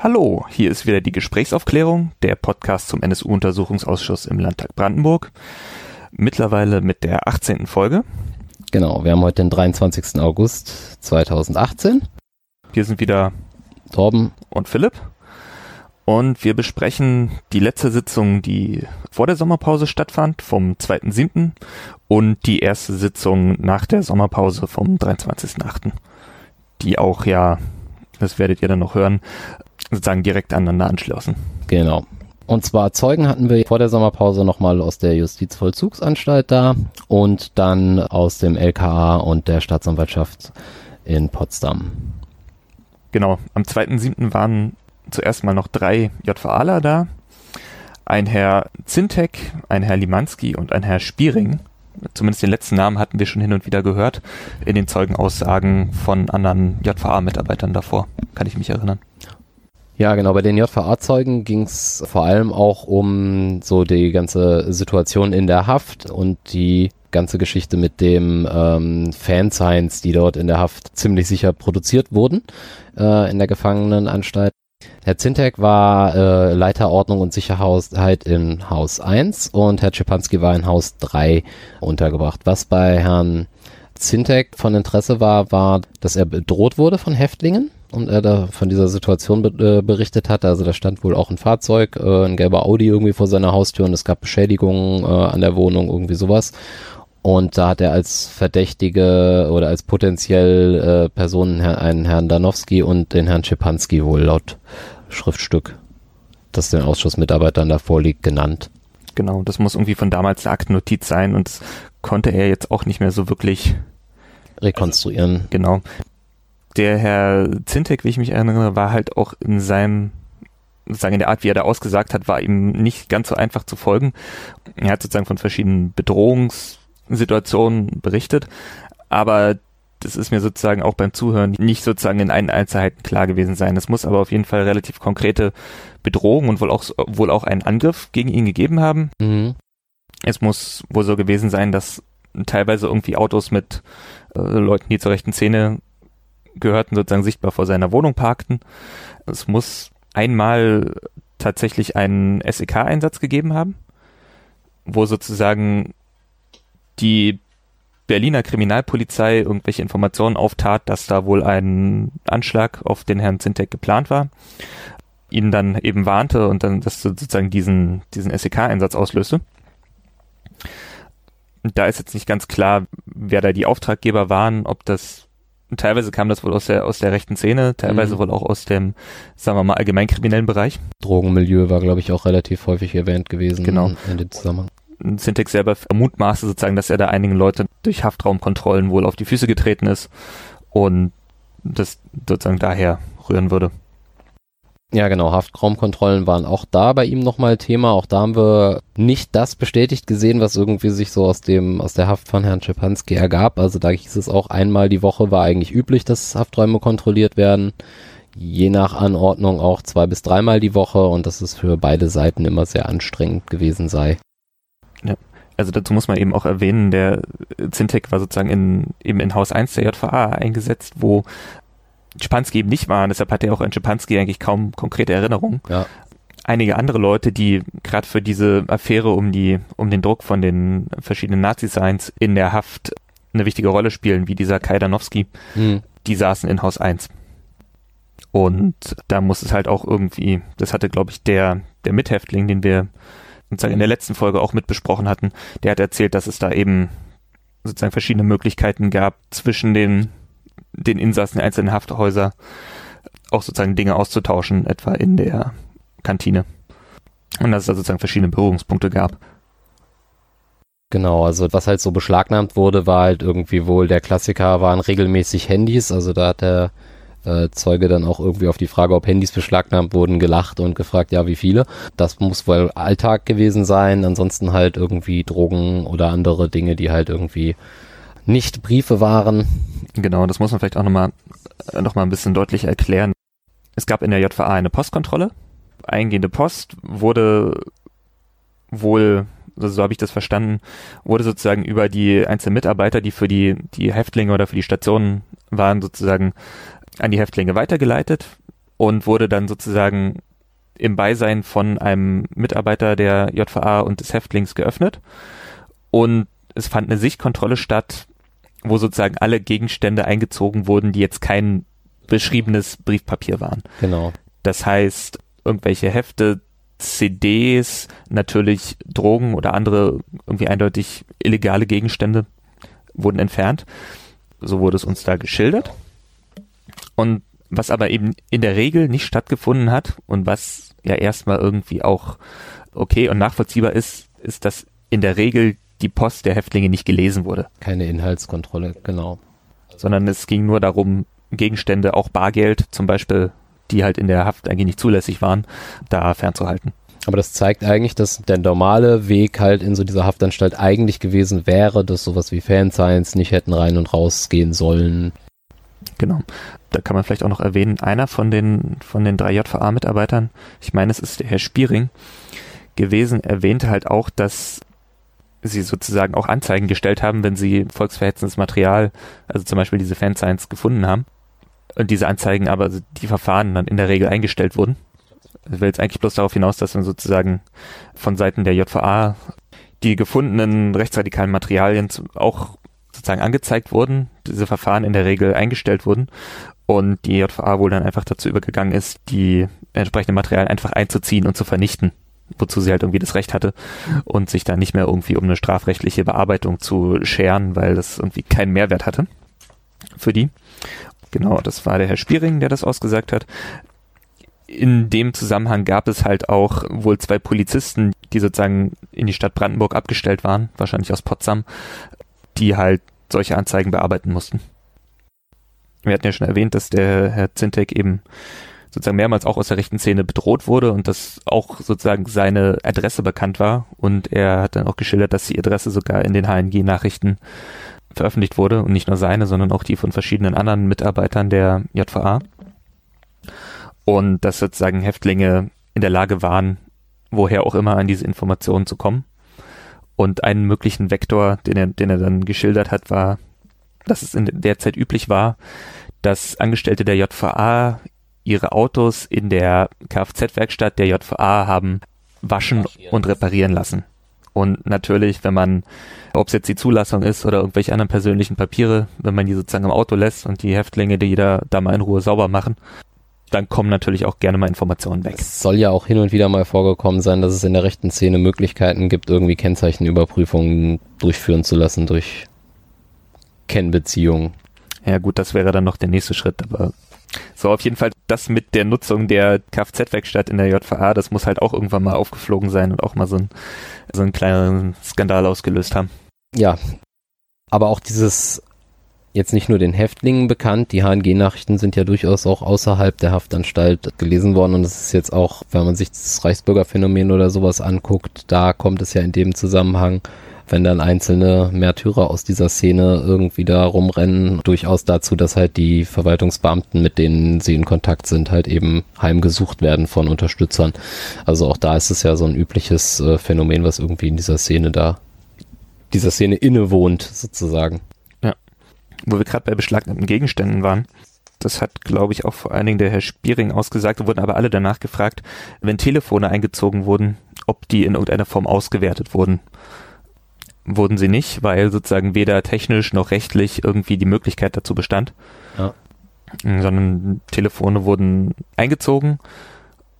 Hallo, hier ist wieder die Gesprächsaufklärung, der Podcast zum NSU-Untersuchungsausschuss im Landtag Brandenburg. Mittlerweile mit der 18. Folge. Genau, wir haben heute den 23. August 2018. Hier sind wieder Torben und Philipp. Und wir besprechen die letzte Sitzung, die vor der Sommerpause stattfand, vom 2.7. und die erste Sitzung nach der Sommerpause vom 23.8. Die auch ja, das werdet ihr dann noch hören, sozusagen direkt aneinander anschlossen. Genau. Und zwar Zeugen hatten wir vor der Sommerpause nochmal aus der Justizvollzugsanstalt da und dann aus dem LKA und der Staatsanwaltschaft in Potsdam. Genau, am 2.7. waren zuerst mal noch drei JVAler da. Ein Herr Zintek, ein Herr Limanski und ein Herr Spiering. Zumindest den letzten Namen hatten wir schon hin und wieder gehört in den Zeugenaussagen von anderen JVA-Mitarbeitern davor. Kann ich mich erinnern. Ja, genau. Bei den JVA-Zeugen ging es vor allem auch um so die ganze Situation in der Haft und die ganze Geschichte mit dem ähm, Fansigns, die dort in der Haft ziemlich sicher produziert wurden äh, in der Gefangenenanstalt. Herr Zintek war äh, Leiter Ordnung und Sicherheit in Haus 1 und Herr Czepanski war in Haus 3 untergebracht. Was bei Herrn Zintek von Interesse war, war, dass er bedroht wurde von Häftlingen und er da von dieser Situation be äh, berichtet hat. Also da stand wohl auch ein Fahrzeug, äh, ein gelber Audi irgendwie vor seiner Haustür und es gab Beschädigungen äh, an der Wohnung, irgendwie sowas. Und da hat er als Verdächtige oder als potenziell äh, Personen einen Herrn Danowski und den Herrn Schipanski wohl laut Schriftstück, das den Ausschussmitarbeitern da vorliegt, genannt. Genau, das muss irgendwie von damals eine Aktennotiz sein und das konnte er jetzt auch nicht mehr so wirklich rekonstruieren. Also, genau der Herr Zintek, wie ich mich erinnere, war halt auch in seinem sozusagen in der Art, wie er da ausgesagt hat, war ihm nicht ganz so einfach zu folgen. Er hat sozusagen von verschiedenen Bedrohungssituationen berichtet, aber das ist mir sozusagen auch beim Zuhören nicht sozusagen in allen Einzelheiten klar gewesen sein. Es muss aber auf jeden Fall relativ konkrete Bedrohung und wohl auch, wohl auch einen Angriff gegen ihn gegeben haben. Mhm. Es muss wohl so gewesen sein, dass teilweise irgendwie Autos mit äh, Leuten, die zur rechten Szene gehörten, sozusagen sichtbar vor seiner Wohnung parkten. Es muss einmal tatsächlich einen SEK-Einsatz gegeben haben, wo sozusagen die Berliner Kriminalpolizei irgendwelche Informationen auftat, dass da wohl ein Anschlag auf den Herrn Zintek geplant war, ihn dann eben warnte und dann das sozusagen diesen, diesen SEK-Einsatz auslöste. Da ist jetzt nicht ganz klar, wer da die Auftraggeber waren, ob das teilweise kam das wohl aus der, aus der rechten Szene, teilweise mhm. wohl auch aus dem, sagen wir mal, allgemeinkriminellen Bereich. Drogenmilieu war, glaube ich, auch relativ häufig erwähnt gewesen genau. in dem Zusammenhang. Syntax selber mutmaßte sozusagen, dass er da einigen Leute durch Haftraumkontrollen wohl auf die Füße getreten ist und das sozusagen daher rühren würde. Ja, genau. Haftraumkontrollen waren auch da bei ihm nochmal Thema. Auch da haben wir nicht das bestätigt gesehen, was irgendwie sich so aus dem, aus der Haft von Herrn Schipanski ergab. Also da hieß es auch einmal die Woche war eigentlich üblich, dass Hafträume kontrolliert werden. Je nach Anordnung auch zwei bis dreimal die Woche und dass es für beide Seiten immer sehr anstrengend gewesen sei. Ja. Also dazu muss man eben auch erwähnen, der Zintek war sozusagen in, eben in Haus 1 der JVA eingesetzt, wo Schipanski eben nicht war. Deshalb hat er auch an Schipanski eigentlich kaum konkrete Erinnerungen. Ja. Einige andere Leute, die gerade für diese Affäre um die, um den Druck von den verschiedenen Nazi-Signs in der Haft eine wichtige Rolle spielen, wie dieser Kai Danowski, hm. die saßen in Haus 1. Und da muss es halt auch irgendwie, das hatte, glaube ich, der, der Mithäftling, den wir sozusagen in der letzten Folge auch mit besprochen hatten, der hat erzählt, dass es da eben sozusagen verschiedene Möglichkeiten gab zwischen den den Insassen der einzelnen Hafthäuser auch sozusagen Dinge auszutauschen, etwa in der Kantine. Und dass es da sozusagen verschiedene Berührungspunkte gab. Genau, also was halt so beschlagnahmt wurde, war halt irgendwie wohl der Klassiker waren regelmäßig Handys. Also da hat der äh, Zeuge dann auch irgendwie auf die Frage, ob Handys beschlagnahmt wurden, gelacht und gefragt, ja, wie viele. Das muss wohl Alltag gewesen sein. Ansonsten halt irgendwie Drogen oder andere Dinge, die halt irgendwie nicht Briefe waren. Genau, das muss man vielleicht auch nochmal noch mal ein bisschen deutlich erklären. Es gab in der JVA eine Postkontrolle. Eingehende Post wurde wohl, also so habe ich das verstanden, wurde sozusagen über die einzelnen Mitarbeiter, die für die, die Häftlinge oder für die Stationen waren, sozusagen an die Häftlinge weitergeleitet und wurde dann sozusagen im Beisein von einem Mitarbeiter der JVA und des Häftlings geöffnet. Und es fand eine Sichtkontrolle statt, wo sozusagen alle Gegenstände eingezogen wurden, die jetzt kein beschriebenes Briefpapier waren. Genau. Das heißt, irgendwelche Hefte, CDs, natürlich Drogen oder andere irgendwie eindeutig illegale Gegenstände wurden entfernt. So wurde es uns da geschildert. Und was aber eben in der Regel nicht stattgefunden hat und was ja erstmal irgendwie auch okay und nachvollziehbar ist, ist, dass in der Regel die Post der Häftlinge nicht gelesen wurde. Keine Inhaltskontrolle, genau. Sondern es ging nur darum, Gegenstände, auch Bargeld zum Beispiel, die halt in der Haft eigentlich nicht zulässig waren, da fernzuhalten. Aber das zeigt eigentlich, dass der normale Weg halt in so dieser Haftanstalt eigentlich gewesen wäre, dass sowas wie Fanscience nicht hätten rein und raus gehen sollen. Genau. Da kann man vielleicht auch noch erwähnen, einer von den, von den drei JVA-Mitarbeitern, ich meine, es ist der Herr Spiering gewesen, erwähnte halt auch, dass sie sozusagen auch Anzeigen gestellt haben, wenn sie volksverhetzendes Material, also zum Beispiel diese Fanscience gefunden haben. Und diese Anzeigen aber, die Verfahren dann in der Regel eingestellt wurden. Ich will jetzt eigentlich bloß darauf hinaus, dass dann sozusagen von Seiten der JVA die gefundenen rechtsradikalen Materialien auch sozusagen angezeigt wurden, diese Verfahren in der Regel eingestellt wurden und die JVA wohl dann einfach dazu übergegangen ist, die entsprechenden Materialien einfach einzuziehen und zu vernichten, wozu sie halt irgendwie das Recht hatte und sich dann nicht mehr irgendwie um eine strafrechtliche Bearbeitung zu scheren, weil das irgendwie keinen Mehrwert hatte für die. Genau, das war der Herr Spiering, der das ausgesagt hat. In dem Zusammenhang gab es halt auch wohl zwei Polizisten, die sozusagen in die Stadt Brandenburg abgestellt waren, wahrscheinlich aus Potsdam, die halt solche Anzeigen bearbeiten mussten. Wir hatten ja schon erwähnt, dass der Herr Zintek eben sozusagen mehrmals auch aus der rechten Szene bedroht wurde und dass auch sozusagen seine Adresse bekannt war und er hat dann auch geschildert, dass die Adresse sogar in den HNG-Nachrichten veröffentlicht wurde und nicht nur seine, sondern auch die von verschiedenen anderen Mitarbeitern der JVA. Und dass sozusagen Häftlinge in der Lage waren, woher auch immer an diese Informationen zu kommen. Und einen möglichen Vektor, den er, den er dann geschildert hat, war, dass es in der Zeit üblich war, dass Angestellte der JVA ihre Autos in der Kfz-Werkstatt der JVA haben waschen und reparieren lassen. Und natürlich, wenn man, ob es jetzt die Zulassung ist oder irgendwelche anderen persönlichen Papiere, wenn man die sozusagen im Auto lässt und die Häftlinge, die jeder da mal in Ruhe sauber machen, dann kommen natürlich auch gerne mal Informationen weg. Es soll ja auch hin und wieder mal vorgekommen sein, dass es in der rechten Szene Möglichkeiten gibt, irgendwie Kennzeichenüberprüfungen durchführen zu lassen durch Kennbeziehungen. Ja gut, das wäre dann noch der nächste Schritt, aber so auf jeden Fall das mit der Nutzung der Kfz-Werkstatt in der JVA, das muss halt auch irgendwann mal aufgeflogen sein und auch mal so, ein, so einen kleinen Skandal ausgelöst haben. Ja, aber auch dieses jetzt nicht nur den Häftlingen bekannt. Die HNG-Nachrichten sind ja durchaus auch außerhalb der Haftanstalt gelesen worden und es ist jetzt auch, wenn man sich das Reichsbürgerphänomen oder sowas anguckt, da kommt es ja in dem Zusammenhang, wenn dann einzelne Märtyrer aus dieser Szene irgendwie da rumrennen, durchaus dazu, dass halt die Verwaltungsbeamten, mit denen sie in Kontakt sind, halt eben heimgesucht werden von Unterstützern. Also auch da ist es ja so ein übliches äh, Phänomen, was irgendwie in dieser Szene da, dieser Szene innewohnt, sozusagen wo wir gerade bei beschlagnahmten Gegenständen waren. Das hat, glaube ich, auch vor allen Dingen der Herr Spiering ausgesagt, wurden aber alle danach gefragt, wenn Telefone eingezogen wurden, ob die in irgendeiner Form ausgewertet wurden. Wurden sie nicht, weil sozusagen weder technisch noch rechtlich irgendwie die Möglichkeit dazu bestand. Ja. Sondern Telefone wurden eingezogen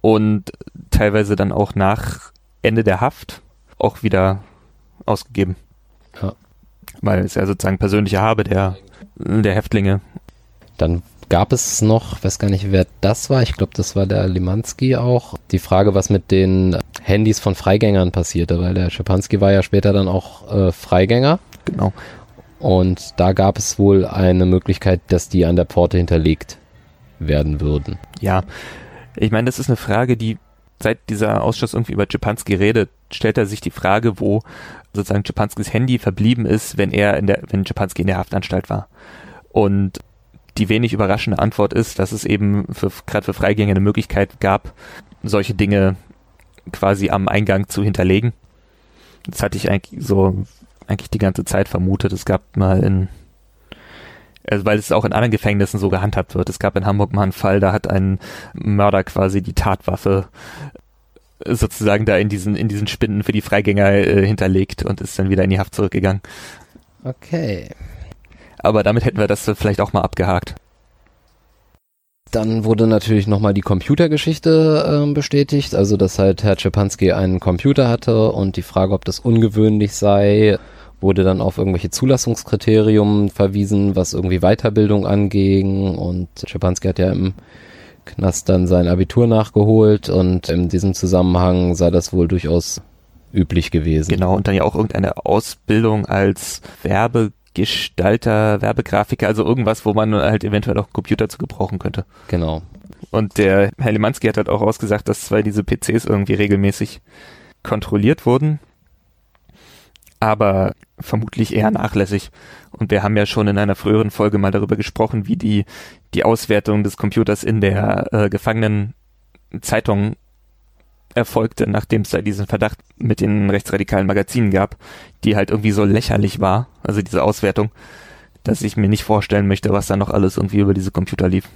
und teilweise dann auch nach Ende der Haft auch wieder ausgegeben. Ja. Weil es ja sozusagen persönliche Habe der der Häftlinge. Dann gab es noch, weiß gar nicht, wer das war. Ich glaube, das war der Limanski auch. Die Frage, was mit den Handys von Freigängern passierte, weil der Schapanski war ja später dann auch äh, Freigänger. Genau. Und da gab es wohl eine Möglichkeit, dass die an der Pforte hinterlegt werden würden. Ja, ich meine, das ist eine Frage, die seit dieser Ausschuss irgendwie über Schapanski redet, stellt er sich die Frage, wo sozusagen Czepanskis Handy verblieben ist, wenn er in der, wenn Czepanski in der Haftanstalt war. Und die wenig überraschende Antwort ist, dass es eben für, gerade für Freigänger eine Möglichkeit gab, solche Dinge quasi am Eingang zu hinterlegen. Das hatte ich eigentlich so eigentlich die ganze Zeit vermutet. Es gab mal in Also weil es auch in anderen Gefängnissen so gehandhabt wird. Es gab in Hamburg mal einen Fall, da hat ein Mörder quasi die Tatwaffe sozusagen da in diesen, in diesen Spinden für die Freigänger äh, hinterlegt und ist dann wieder in die Haft zurückgegangen. Okay. Aber damit hätten wir das vielleicht auch mal abgehakt. Dann wurde natürlich nochmal die Computergeschichte äh, bestätigt, also dass halt Herr Czepanski einen Computer hatte und die Frage, ob das ungewöhnlich sei, wurde dann auf irgendwelche Zulassungskriterien verwiesen, was irgendwie Weiterbildung anging und Czepanski hat ja im Knast dann sein Abitur nachgeholt und in diesem Zusammenhang sei das wohl durchaus üblich gewesen. Genau, und dann ja auch irgendeine Ausbildung als Werbegestalter, Werbegrafiker, also irgendwas, wo man halt eventuell auch einen Computer zu gebrauchen könnte. Genau. Und der Herr Limanski hat halt auch ausgesagt, dass zwar diese PCs irgendwie regelmäßig kontrolliert wurden, aber vermutlich eher nachlässig. Und wir haben ja schon in einer früheren Folge mal darüber gesprochen, wie die, die Auswertung des Computers in der äh, Gefangenenzeitung erfolgte, nachdem es da diesen Verdacht mit den rechtsradikalen Magazinen gab, die halt irgendwie so lächerlich war, also diese Auswertung, dass ich mir nicht vorstellen möchte, was da noch alles irgendwie über diese Computer lief.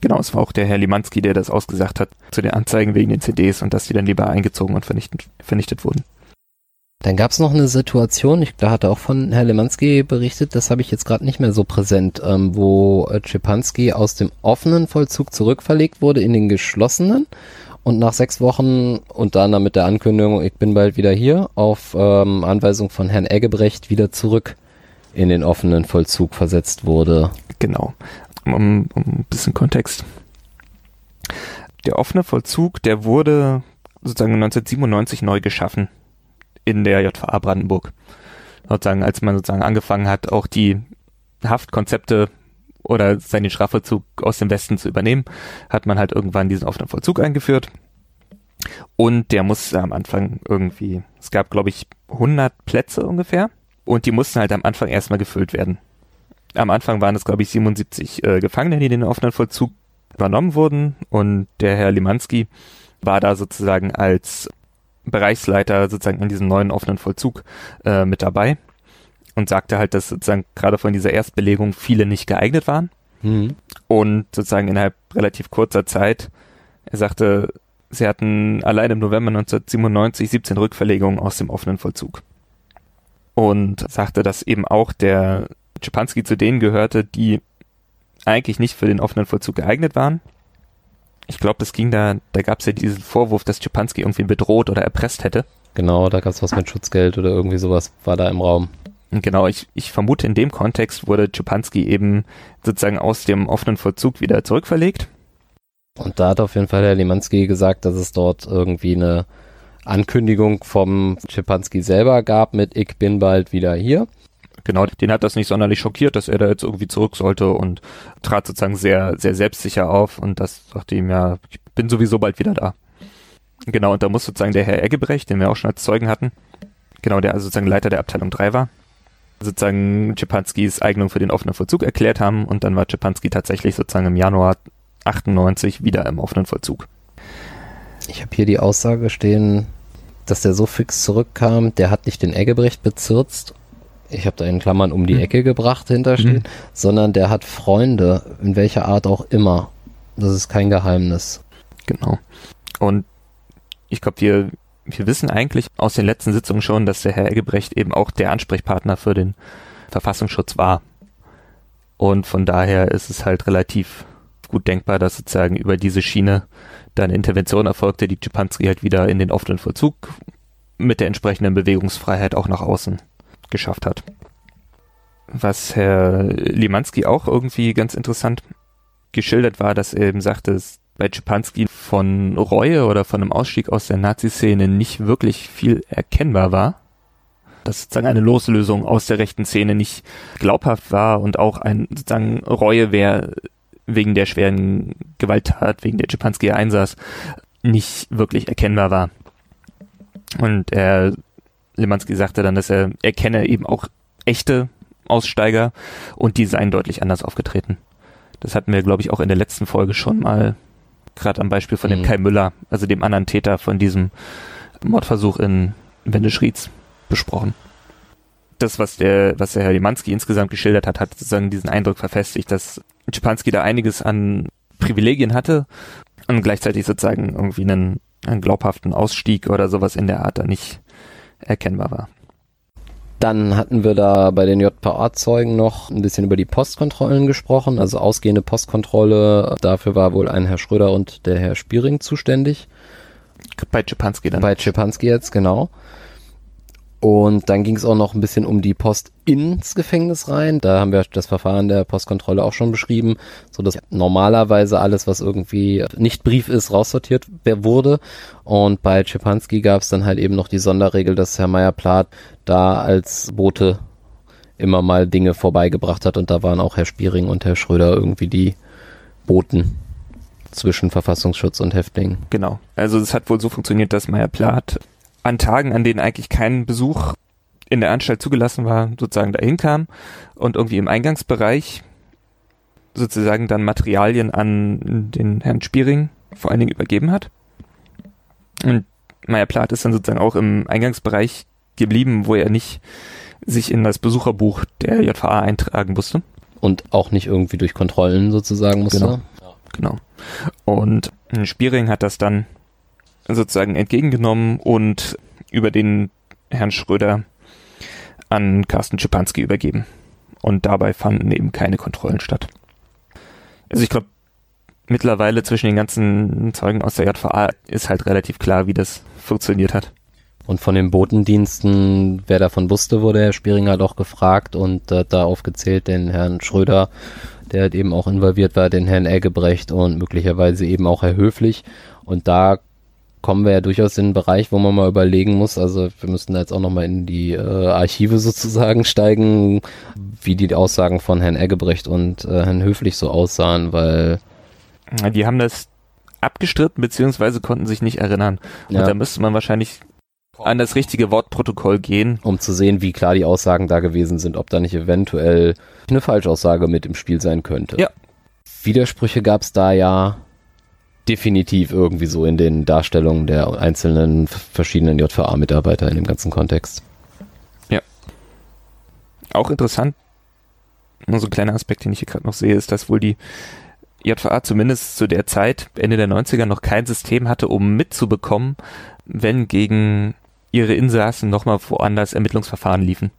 Genau, es war auch der Herr Limanski, der das ausgesagt hat zu den Anzeigen wegen den CDs und dass die dann lieber eingezogen und vernichtet, vernichtet wurden. Dann gab es noch eine Situation, ich, da hat er auch von Herr Lemanski berichtet, das habe ich jetzt gerade nicht mehr so präsent, ähm, wo äh, Czepanski aus dem offenen Vollzug zurückverlegt wurde in den geschlossenen und nach sechs Wochen und dann mit der Ankündigung, ich bin bald wieder hier, auf ähm, Anweisung von Herrn Eggebrecht wieder zurück in den offenen Vollzug versetzt wurde. Genau. Um, um ein bisschen Kontext. Der offene Vollzug, der wurde sozusagen 1997 neu geschaffen in der JVA Brandenburg. Sozusagen, als man sozusagen angefangen hat, auch die Haftkonzepte oder seinen Strafvollzug aus dem Westen zu übernehmen, hat man halt irgendwann diesen offenen Vollzug eingeführt. Und der muss am Anfang irgendwie, es gab glaube ich 100 Plätze ungefähr und die mussten halt am Anfang erstmal gefüllt werden. Am Anfang waren es glaube ich 77 äh, Gefangene, die den offenen Vollzug übernommen wurden und der Herr Limanski war da sozusagen als Bereichsleiter sozusagen in diesem neuen offenen Vollzug äh, mit dabei und sagte halt, dass sozusagen gerade von dieser Erstbelegung viele nicht geeignet waren. Mhm. Und sozusagen innerhalb relativ kurzer Zeit, er sagte, sie hatten allein im November 1997 17 Rückverlegungen aus dem offenen Vollzug. Und sagte, dass eben auch der Czepanski zu denen gehörte, die eigentlich nicht für den offenen Vollzug geeignet waren ich glaube, das ging da, da gab es ja diesen Vorwurf, dass Czepanski irgendwie bedroht oder erpresst hätte. Genau, da gab es was mit Schutzgeld oder irgendwie sowas war da im Raum. Genau, ich, ich vermute, in dem Kontext wurde Czepanski eben sozusagen aus dem offenen Vollzug wieder zurückverlegt. Und da hat auf jeden Fall Herr Limanski gesagt, dass es dort irgendwie eine Ankündigung vom Czepanski selber gab mit Ich bin bald wieder hier genau, den hat das nicht sonderlich schockiert, dass er da jetzt irgendwie zurück sollte und trat sozusagen sehr, sehr selbstsicher auf und das sagte ihm ja, ich bin sowieso bald wieder da. Genau, und da muss sozusagen der Herr Eggebrecht, den wir auch schon als Zeugen hatten, genau, der also sozusagen Leiter der Abteilung 3 war, sozusagen Czepanskis Eignung für den offenen Vollzug erklärt haben und dann war Czepanski tatsächlich sozusagen im Januar 98 wieder im offenen Vollzug. Ich habe hier die Aussage stehen, dass der so fix zurückkam, der hat nicht den Eggebrecht bezirzt ich habe da in Klammern um die hm. Ecke gebracht hinterstehen, hm. sondern der hat Freunde, in welcher Art auch immer. Das ist kein Geheimnis. Genau. Und ich glaube, wir, wir wissen eigentlich aus den letzten Sitzungen schon, dass der Herr Eggebrecht eben auch der Ansprechpartner für den Verfassungsschutz war. Und von daher ist es halt relativ gut denkbar, dass sozusagen über diese Schiene da eine Intervention erfolgte, die Czepanski halt wieder in den offenen Vollzug mit der entsprechenden Bewegungsfreiheit auch nach außen geschafft hat. Was Herr Limanski auch irgendwie ganz interessant geschildert war, dass er eben sagte, dass bei Czepanski von Reue oder von einem Ausstieg aus der Nazi-Szene nicht wirklich viel erkennbar war. Dass sozusagen eine Loslösung aus der rechten Szene nicht glaubhaft war und auch ein sozusagen Reue wäre wegen der schweren Gewalttat, wegen der Czepanski einsaß, nicht wirklich erkennbar war. Und er Limanski sagte dann, dass er erkenne eben auch echte Aussteiger und die seien deutlich anders aufgetreten. Das hatten wir, glaube ich, auch in der letzten Folge schon mal, gerade am Beispiel von dem mhm. Kai Müller, also dem anderen Täter von diesem Mordversuch in Wendeschrieds, besprochen. das, was der, was der Herr Limanski insgesamt geschildert hat, hat sozusagen diesen Eindruck verfestigt, dass Schipanski da einiges an Privilegien hatte und gleichzeitig sozusagen irgendwie einen, einen glaubhaften Ausstieg oder sowas in der Art da nicht erkennbar war. Dann hatten wir da bei den JPA-Zeugen noch ein bisschen über die Postkontrollen gesprochen, also ausgehende Postkontrolle. Dafür war wohl ein Herr Schröder und der Herr Spiering zuständig. Bei Czepanski dann. Bei Czepanski jetzt, genau. Und dann ging es auch noch ein bisschen um die Post ins Gefängnis rein. Da haben wir das Verfahren der Postkontrolle auch schon beschrieben, so dass normalerweise alles, was irgendwie nicht Brief ist, raussortiert wurde. Und bei Czepanski gab es dann halt eben noch die Sonderregel, dass Herr Meyer-Plath da als Bote immer mal Dinge vorbeigebracht hat und da waren auch Herr Spiering und Herr Schröder irgendwie die Boten zwischen Verfassungsschutz und Häftlingen. Genau. Also es hat wohl so funktioniert, dass Meyer-Plath an Tagen, an denen eigentlich kein Besuch in der Anstalt zugelassen war, sozusagen dahin kam und irgendwie im Eingangsbereich sozusagen dann Materialien an den Herrn Spiering vor allen Dingen übergeben hat. Und Meyer Plath ist dann sozusagen auch im Eingangsbereich geblieben, wo er nicht sich in das Besucherbuch der JVA eintragen musste. Und auch nicht irgendwie durch Kontrollen sozusagen musste. Genau. genau. Und Spiering hat das dann sozusagen entgegengenommen und über den Herrn Schröder an Carsten Schipanski übergeben. Und dabei fanden eben keine Kontrollen statt. Also ich glaube, mittlerweile zwischen den ganzen Zeugen aus der JVA ist halt relativ klar, wie das funktioniert hat. Und von den Botendiensten, wer davon wusste, wurde Herr Spieringer doch gefragt und hat da aufgezählt den Herrn Schröder, der halt eben auch involviert war, den Herrn Eggebrecht und möglicherweise eben auch Herr Höflich. Und da kommen wir ja durchaus in einen Bereich, wo man mal überlegen muss, also wir müssten da jetzt auch nochmal in die äh, Archive sozusagen steigen, wie die Aussagen von Herrn Eggebrecht und äh, Herrn Höflich so aussahen, weil die haben das abgestritten beziehungsweise konnten sich nicht erinnern. Ja. Und da müsste man wahrscheinlich an das richtige Wortprotokoll gehen. Um zu sehen, wie klar die Aussagen da gewesen sind, ob da nicht eventuell eine Falschaussage mit im Spiel sein könnte. Ja. Widersprüche gab es da ja definitiv irgendwie so in den Darstellungen der einzelnen verschiedenen JVA-Mitarbeiter in dem ganzen Kontext. Ja. Auch interessant, nur so ein kleiner Aspekt, den ich hier gerade noch sehe, ist, dass wohl die JVA zumindest zu der Zeit, Ende der 90er, noch kein System hatte, um mitzubekommen, wenn gegen ihre Insassen nochmal woanders Ermittlungsverfahren liefen.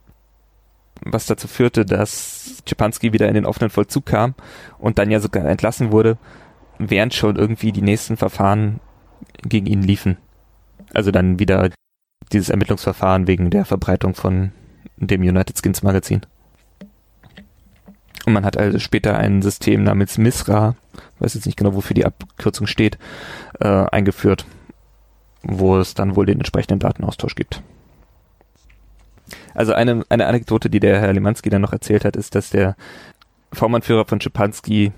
Was dazu führte, dass Czepanski wieder in den offenen Vollzug kam und dann ja sogar entlassen wurde, während schon irgendwie die nächsten Verfahren gegen ihn liefen. Also dann wieder dieses Ermittlungsverfahren wegen der Verbreitung von dem United Skins Magazin. Und man hat also später ein System namens MISRA, weiß jetzt nicht genau, wofür die Abkürzung steht, äh, eingeführt, wo es dann wohl den entsprechenden Datenaustausch gibt. Also eine, eine Anekdote, die der Herr Limanski dann noch erzählt hat, ist, dass der V-Mann-Führer von Schipanski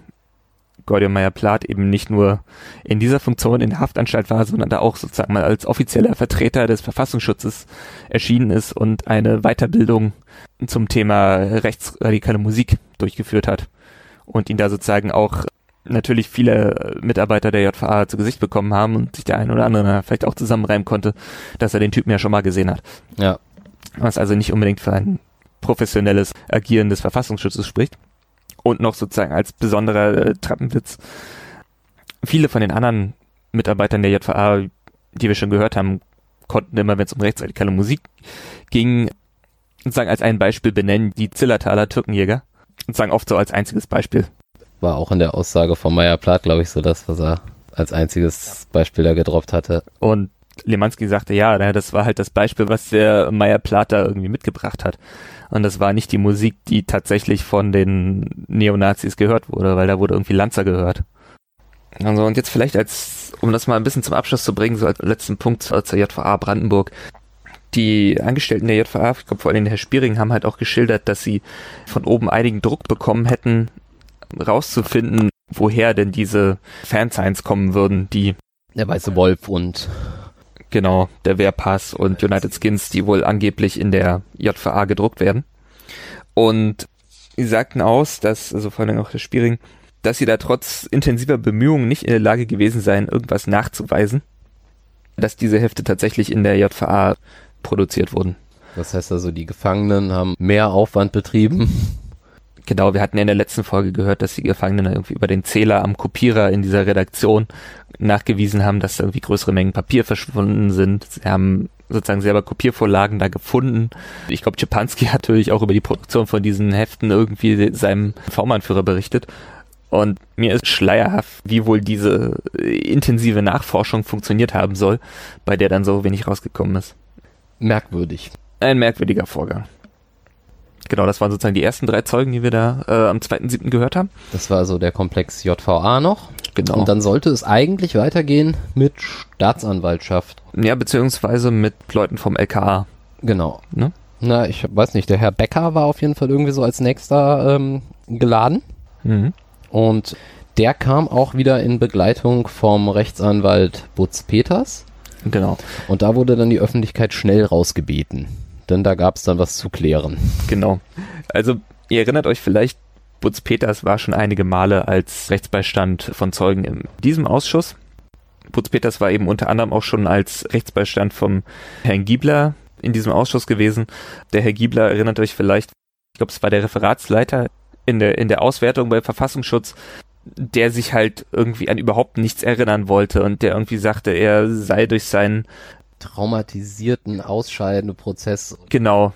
Gordian Meyer-Plath eben nicht nur in dieser Funktion in der Haftanstalt war, sondern da auch sozusagen mal als offizieller Vertreter des Verfassungsschutzes erschienen ist und eine Weiterbildung zum Thema rechtsradikale Musik durchgeführt hat und ihn da sozusagen auch natürlich viele Mitarbeiter der JVA zu Gesicht bekommen haben und sich der eine oder andere vielleicht auch zusammenreimen konnte, dass er den Typen ja schon mal gesehen hat. Ja. Was also nicht unbedingt für ein professionelles Agieren des Verfassungsschutzes spricht. Und noch sozusagen als besonderer äh, Trappenwitz. Viele von den anderen Mitarbeitern der JVA, die wir schon gehört haben, konnten immer, wenn es um rechtsradikale Musik ging, sozusagen als ein Beispiel benennen, die Zillertaler Türkenjäger. Und sagen oft so als einziges Beispiel. War auch in der Aussage von Meyer Plath, glaube ich, so das, was er als einziges Beispiel da gedroppt hatte. Und Lemanski sagte, ja, das war halt das Beispiel, was der Meyer Plath da irgendwie mitgebracht hat. Und das war nicht die Musik, die tatsächlich von den Neonazis gehört wurde, weil da wurde irgendwie Lanzer gehört. Also und jetzt vielleicht als, um das mal ein bisschen zum Abschluss zu bringen, so als letzten Punkt zur JVA Brandenburg. Die Angestellten der JVA, ich glaube vor allem Herr Spiering, haben halt auch geschildert, dass sie von oben einigen Druck bekommen hätten, rauszufinden, woher denn diese Fansigns kommen würden, die der weiße Wolf und Genau, der Wehrpass und United Skins, die wohl angeblich in der JVA gedruckt werden. Und sie sagten aus, dass, also vor allem auch der Spiering, dass sie da trotz intensiver Bemühungen nicht in der Lage gewesen seien, irgendwas nachzuweisen, dass diese Hefte tatsächlich in der JVA produziert wurden. Das heißt also, die Gefangenen haben mehr Aufwand betrieben. Genau, wir hatten ja in der letzten Folge gehört, dass die Gefangenen irgendwie über den Zähler am Kopierer in dieser Redaktion nachgewiesen haben, dass da irgendwie größere Mengen Papier verschwunden sind. Sie haben sozusagen selber Kopiervorlagen da gefunden. Ich glaube, Czepanski hat natürlich auch über die Produktion von diesen Heften irgendwie seinem V-Mann-Führer berichtet. Und mir ist schleierhaft, wie wohl diese intensive Nachforschung funktioniert haben soll, bei der dann so wenig rausgekommen ist. Merkwürdig. Ein merkwürdiger Vorgang. Genau, das waren sozusagen die ersten drei Zeugen, die wir da äh, am 2.7. gehört haben. Das war so der Komplex JVA noch. Genau. Und dann sollte es eigentlich weitergehen mit Staatsanwaltschaft. Ja, beziehungsweise mit Leuten vom LKA. Genau. Ne? Na, ich weiß nicht, der Herr Becker war auf jeden Fall irgendwie so als nächster ähm, geladen. Mhm. Und der kam auch wieder in Begleitung vom Rechtsanwalt Butz Peters. Genau. Und da wurde dann die Öffentlichkeit schnell rausgebeten. Denn da gab es dann was zu klären. Genau. Also, ihr erinnert euch vielleicht, Butz Peters war schon einige Male als Rechtsbeistand von Zeugen in diesem Ausschuss. Butz Peters war eben unter anderem auch schon als Rechtsbeistand vom Herrn Giebler in diesem Ausschuss gewesen. Der Herr Giebler erinnert euch vielleicht, ich glaube, es war der Referatsleiter in der, in der Auswertung bei Verfassungsschutz, der sich halt irgendwie an überhaupt nichts erinnern wollte und der irgendwie sagte, er sei durch seinen Traumatisierten Ausscheidenprozess. Genau.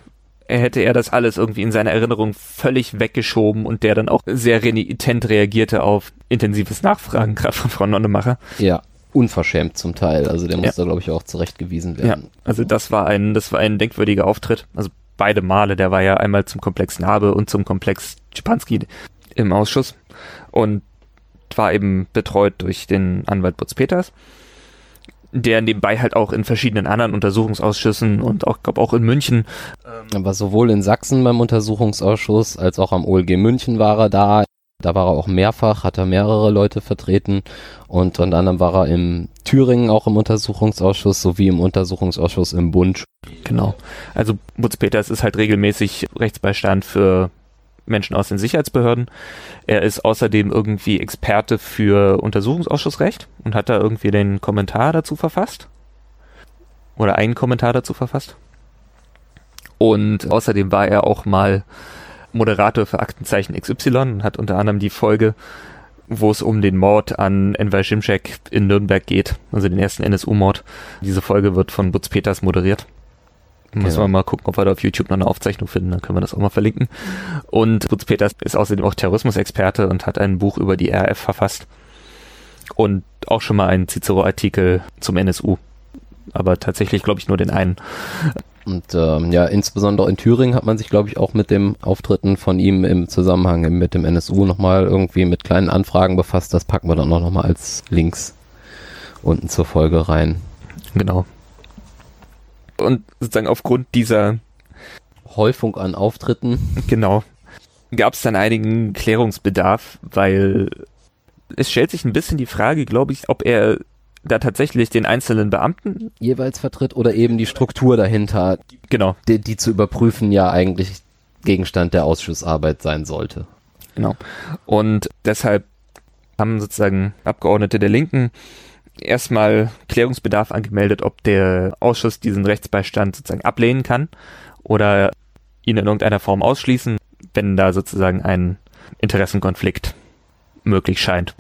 Er hätte er das alles irgendwie in seiner Erinnerung völlig weggeschoben und der dann auch sehr renitent reagierte auf intensives Nachfragen, gerade von Frau Nonnemacher. Ja, unverschämt zum Teil. Also der muss Ja. da, glaube ich, auch zurechtgewiesen Ja, werden. also das war ein, das war ein denkwürdiger Auftritt. Also beide Male. Der war ja einmal zum Komplex Nabe und zum Komplex Schipanski im Ausschuss und war eben betreut durch den Anwalt Butz Peters, der nebenbei halt auch in verschiedenen anderen Untersuchungsausschüssen und auch, glaube auch in München Aber sowohl in Sachsen beim Untersuchungsausschuss als auch am OLG München war er da. Da war er auch mehrfach, hat er mehrere Leute vertreten und unter anderem war er im Thüringen auch im Untersuchungsausschuss sowie im Untersuchungsausschuss im Bund. Genau. Also Butz Peters ist halt regelmäßig Rechtsbeistand für Menschen aus den Sicherheitsbehörden. Er ist außerdem irgendwie Experte für Untersuchungsausschussrecht und hat da irgendwie den Kommentar dazu verfasst. Oder einen Kommentar dazu verfasst. Und außerdem war er auch mal Moderator für Aktenzeichen XY und hat unter anderem die Folge, wo es um den Mord an Enver Şimşek in Nürnberg geht, also den ersten NSU-Mord. Diese Folge wird von Butz Peters moderiert. Müssen Genau. wir mal gucken, ob wir da auf YouTube noch eine Aufzeichnung finden, dann können wir das auch mal verlinken. Und Butz Peters ist außerdem auch Terrorismusexperte und hat ein Buch über die RAF verfasst. Und auch schon mal einen Cicero-Artikel zum NSU. Aber tatsächlich, glaube ich, nur den einen. Und ähm, ja, insbesondere in Thüringen hat man sich, glaube ich, auch mit dem Auftritten von ihm im Zusammenhang mit dem NSU nochmal irgendwie mit kleinen Anfragen befasst. Das packen wir dann auch nochmal als Links unten zur Folge rein. Genau. Und sozusagen aufgrund dieser, Häufung an Auftritten. genau, gab es dann einigen Klärungsbedarf, weil es stellt sich ein bisschen die Frage, glaube ich, ob er da tatsächlich den einzelnen Beamten, jeweils vertritt oder eben die Struktur dahinter, genau, die, die zu überprüfen ja eigentlich Gegenstand der Ausschussarbeit sein sollte. Genau. Und deshalb haben sozusagen Abgeordnete der Linken erstmal Klärungsbedarf angemeldet, ob der Ausschuss diesen Rechtsbeistand sozusagen ablehnen kann oder ihn in irgendeiner Form ausschließen, wenn da sozusagen ein Interessenkonflikt möglich scheint.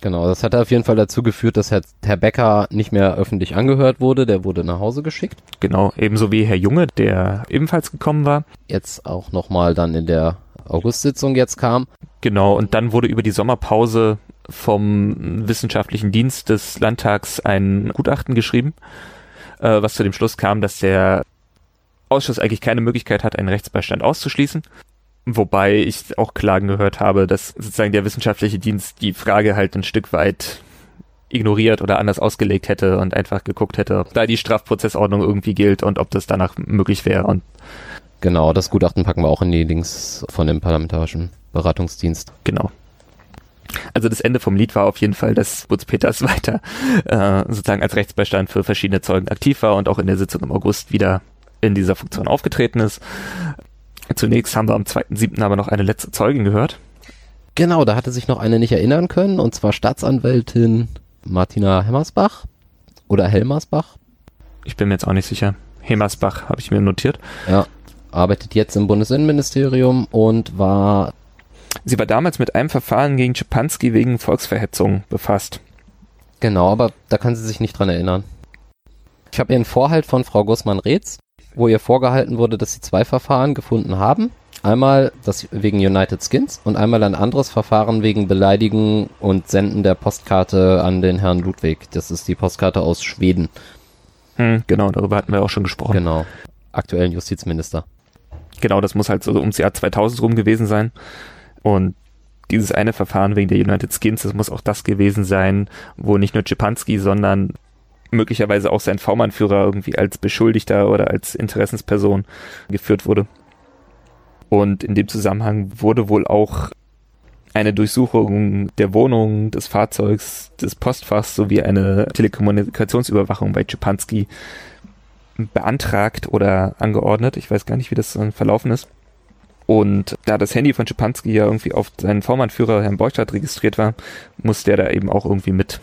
Genau, das hat auf jeden Fall dazu geführt, dass Herr, Herr Becker nicht mehr öffentlich angehört wurde. Der wurde nach Hause geschickt. Genau, ebenso wie Herr Junge, der ebenfalls gekommen war. Jetzt auch nochmal dann in der Augustsitzung jetzt kam. Genau, und dann wurde über die Sommerpause vom wissenschaftlichen Dienst des Landtags ein Gutachten geschrieben, äh, was zu dem Schluss kam, dass der Ausschuss eigentlich keine Möglichkeit hat, einen Rechtsbeistand auszuschließen. Wobei ich auch Klagen gehört habe, dass sozusagen der wissenschaftliche Dienst die Frage halt ein Stück weit ignoriert oder anders ausgelegt hätte und einfach geguckt hätte, ob da die Strafprozessordnung irgendwie gilt und ob das danach möglich wäre. Und Genau, das Gutachten packen wir auch in die Links von dem Parlamentarischen Beratungsdienst. Genau. Also das Ende vom Lied war auf jeden Fall, dass Butz Peters weiter äh, sozusagen als Rechtsbeistand für verschiedene Zeugen aktiv war und auch in der Sitzung im August wieder in dieser Funktion aufgetreten ist. Zunächst haben wir am 2.7. aber noch eine letzte Zeugin gehört. Genau, da hatte sich noch eine nicht erinnern können, und zwar Staatsanwältin Martina Hemmersbach oder Helmersbach. Ich bin mir jetzt auch nicht sicher. Hemersbach, habe ich mir notiert. Ja, arbeitet jetzt im Bundesinnenministerium und war. Sie war damals mit einem Verfahren gegen Schipanski wegen Volksverhetzung befasst. Genau, aber da kann sie sich nicht dran erinnern. Ich habe ihren Vorhalt von Frau Gussmann-Reetz, wo ihr vorgehalten wurde, dass sie zwei Verfahren gefunden haben. Einmal das wegen United Skins und einmal ein anderes Verfahren wegen Beleidigen und Senden der Postkarte an den Herrn Ludwig. Das ist die Postkarte aus Schweden. Hm, genau, darüber hatten wir auch schon gesprochen. Genau. Aktuellen Justizminister. Genau, das muss halt so ums Jahr 2000 rum gewesen sein. Und dieses eine Verfahren wegen der United Skins, das muss auch das gewesen sein, wo nicht nur Czepanski, sondern möglicherweise auch sein V-Mann-Führer irgendwie als Beschuldigter oder als Interessensperson geführt wurde. Und in dem Zusammenhang wurde wohl auch eine Durchsuchung der Wohnung, des Fahrzeugs, des Postfachs sowie eine Telekommunikationsüberwachung bei Czepanski beantragt oder angeordnet. Ich weiß gar nicht, wie das dann verlaufen ist. Und da das Handy von Czepanski ja irgendwie auf seinen Vormannführer Herrn Borchardt registriert war, muss der da eben auch irgendwie mit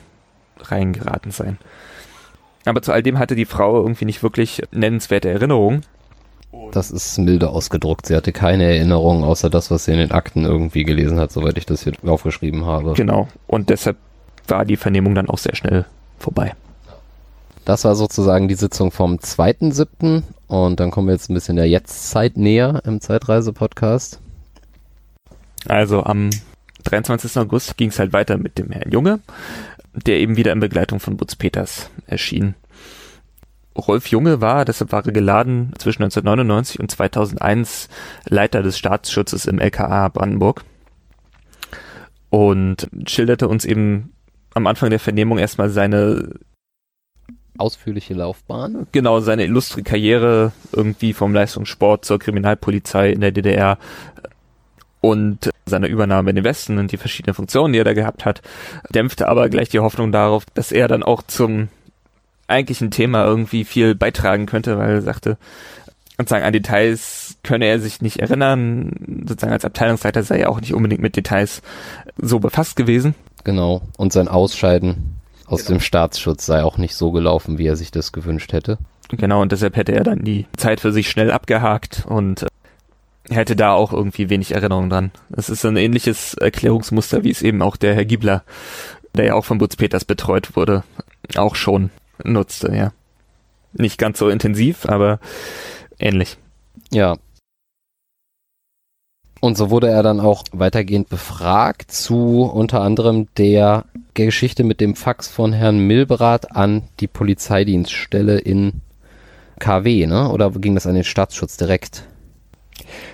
reingeraten sein. Aber zu all dem hatte die Frau irgendwie nicht wirklich nennenswerte Erinnerungen. Das ist milde ausgedruckt. Sie hatte keine Erinnerung, außer das, was sie in den Akten irgendwie gelesen hat, soweit ich das hier aufgeschrieben habe. Genau. Und deshalb war die Vernehmung dann auch sehr schnell vorbei. Das war sozusagen die Sitzung vom 2.7. Und dann kommen wir jetzt ein bisschen der Jetztzeit näher im Zeitreise-Podcast. Also am 23. August ging es halt weiter mit dem Herrn Junge, der eben wieder in Begleitung von Butz Peters erschien. Rolf Junge war, deshalb war er geladen, zwischen 1999 und 2001 Leiter des Staatsschutzes im LKA Brandenburg und schilderte uns eben am Anfang der Vernehmung erstmal seine ausführliche Laufbahn. Genau, seine illustre Karriere irgendwie vom Leistungssport zur Kriminalpolizei in der DDR und seine Übernahme in den Westen und die verschiedenen Funktionen, die er da gehabt hat, dämpfte aber gleich die Hoffnung darauf, dass er dann auch zum eigentlichen Thema irgendwie viel beitragen könnte, weil er sagte, sozusagen an Details könne er sich nicht erinnern, sozusagen als Abteilungsleiter sei er auch nicht unbedingt mit Details so befasst gewesen. Genau, und sein Ausscheiden aus genau. dem Staatsschutz sei auch nicht so gelaufen, wie er sich das gewünscht hätte. Genau, und deshalb hätte er dann die Zeit für sich schnell abgehakt und äh, hätte da auch irgendwie wenig Erinnerung dran. Es ist ein ähnliches Erklärungsmuster, wie es eben auch der Herr Giebler, der ja auch von Butz Peters betreut wurde, auch schon nutzte, ja. Nicht ganz so intensiv, aber ähnlich. Ja, und so wurde er dann auch weitergehend befragt zu unter anderem der Geschichte mit dem Fax von Herrn Milberath an die Polizeidienststelle in KW, ne? Oder ging das an den Staatsschutz direkt?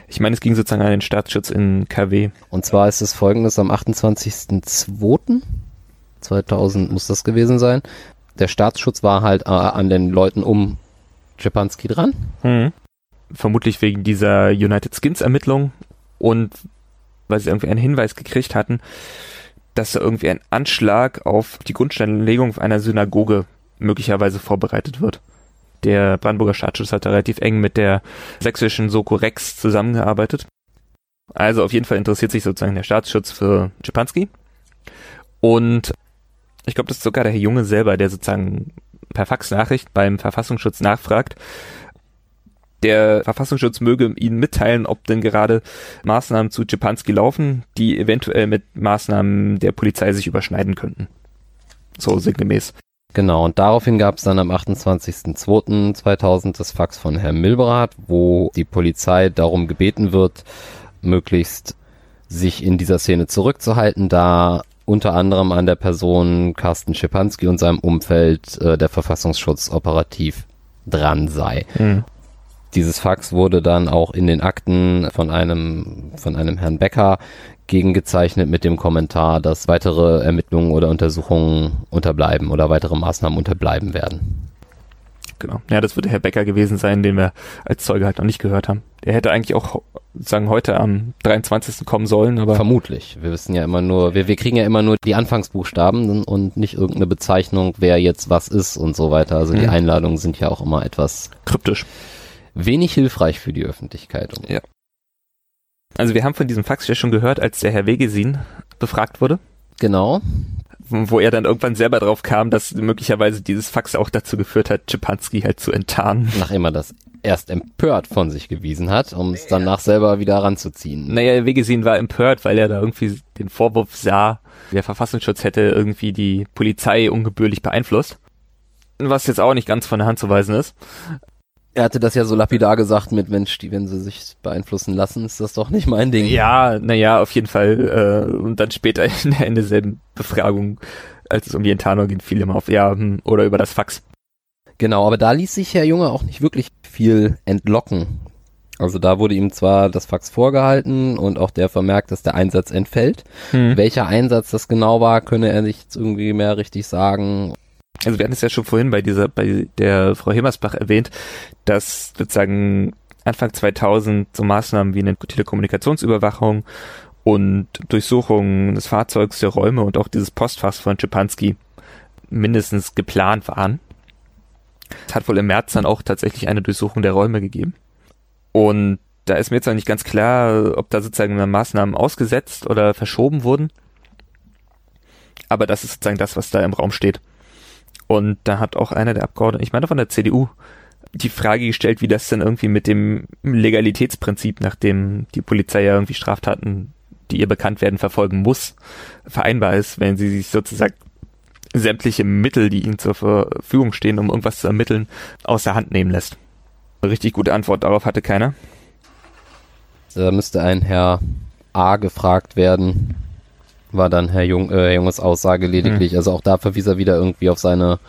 Ich meine, es ging sozusagen an den Staatsschutz in KW. Und zwar ist es folgendes, am 28.02.2000 muss das gewesen sein. Der Staatsschutz war halt äh, an den Leuten um Schipanski dran. Mhm. Vermutlich wegen dieser United Skins Ermittlung und weil sie irgendwie einen Hinweis gekriegt hatten, dass da irgendwie ein Anschlag auf die Grundsteinlegung einer Synagoge möglicherweise vorbereitet wird. Der Brandenburger Staatsschutz hat da relativ eng mit der sächsischen Soko Rex zusammengearbeitet. Also auf jeden Fall interessiert sich sozusagen der Staatsschutz für Schipanski. Und ich glaube, das ist sogar der Herr Junge selber, der sozusagen per Faxnachricht beim Verfassungsschutz nachfragt, der Verfassungsschutz möge Ihnen mitteilen, ob denn gerade Maßnahmen zu Czepanski laufen, die eventuell mit Maßnahmen der Polizei sich überschneiden könnten. So sinngemäß. Genau, und daraufhin gab es dann am 28.02.2000 das Fax von Herrn Milberath, wo die Polizei darum gebeten wird, möglichst sich in dieser Szene zurückzuhalten, da unter anderem an der Person Carsten Schipanski und seinem Umfeld äh, der Verfassungsschutz operativ dran sei. Mhm. Dieses Fax wurde dann auch in den Akten von einem, von einem Herrn Becker gegengezeichnet mit dem Kommentar, dass weitere Ermittlungen oder Untersuchungen unterbleiben oder weitere Maßnahmen unterbleiben werden. Genau. Ja, das wird Herr Becker gewesen sein, den wir als Zeuge halt noch nicht gehört haben. Der hätte eigentlich auch sagen heute am 23. kommen sollen, aber vermutlich. Wir wissen ja immer nur, wir, wir kriegen ja immer nur die Anfangsbuchstaben und nicht irgendeine Bezeichnung, wer jetzt was ist und so weiter. Also die mhm. Einladungen sind ja auch immer etwas kryptisch wenig hilfreich für die Öffentlichkeit. Ja. Also wir haben von diesem Fax ja schon gehört, als der Herr Wegesin befragt wurde. Genau. wo er dann irgendwann selber drauf kam, dass möglicherweise dieses Fax auch dazu geführt hat, Schipanski halt zu enttarnen. Nachdem er das erst empört von sich gewiesen hat, um es danach selber wieder ranzuziehen. Naja, Wegesin war empört, weil er da irgendwie den Vorwurf sah, der Verfassungsschutz hätte irgendwie die Polizei ungebührlich beeinflusst. Was jetzt auch nicht ganz von der Hand zu weisen ist. Er hatte das ja so lapidar gesagt mit Mensch, die, wenn sie sich beeinflussen lassen, ist das doch nicht mein Ding. Ja, naja, auf jeden Fall. Äh, und dann später in der, in derselben Befragung, als es um die Enttarnung ging, fiel immer auf, ja, hm, oder über das Fax. Genau, aber da ließ sich Herr Junge auch nicht wirklich viel entlocken. Also da wurde ihm zwar das Fax vorgehalten und auch der vermerkt, dass der Einsatz entfällt. Hm. Welcher Einsatz das genau war, könne er nicht irgendwie mehr richtig sagen. Also wir hatten es ja schon vorhin bei dieser, bei der Frau Himmersbach erwähnt, dass sozusagen Anfang 2000 so Maßnahmen wie eine Telekommunikationsüberwachung und Durchsuchung des Fahrzeugs, der Räume und auch dieses Postfachs von Schipanski mindestens geplant waren. Es hat wohl im März dann auch tatsächlich eine Durchsuchung der Räume gegeben. Und da ist mir jetzt noch nicht ganz klar, ob da sozusagen Maßnahmen ausgesetzt oder verschoben wurden. Aber das ist sozusagen das, was da im Raum steht. Und da hat auch einer der Abgeordneten, ich meine von der CDU, die Frage gestellt, wie das denn irgendwie mit dem Legalitätsprinzip, nachdem die Polizei ja irgendwie Straftaten, die ihr bekannt werden, verfolgen muss, vereinbar ist, wenn sie sich sozusagen sämtliche Mittel, die ihnen zur Verfügung stehen, um irgendwas zu ermitteln, aus der Hand nehmen lässt. Richtig gute Antwort darauf hatte keiner. Da müsste ein Herr A gefragt werden, war dann Herr, Jung, äh, Junges Aussage lediglich. Mhm. Also auch da verwies er wieder irgendwie auf seine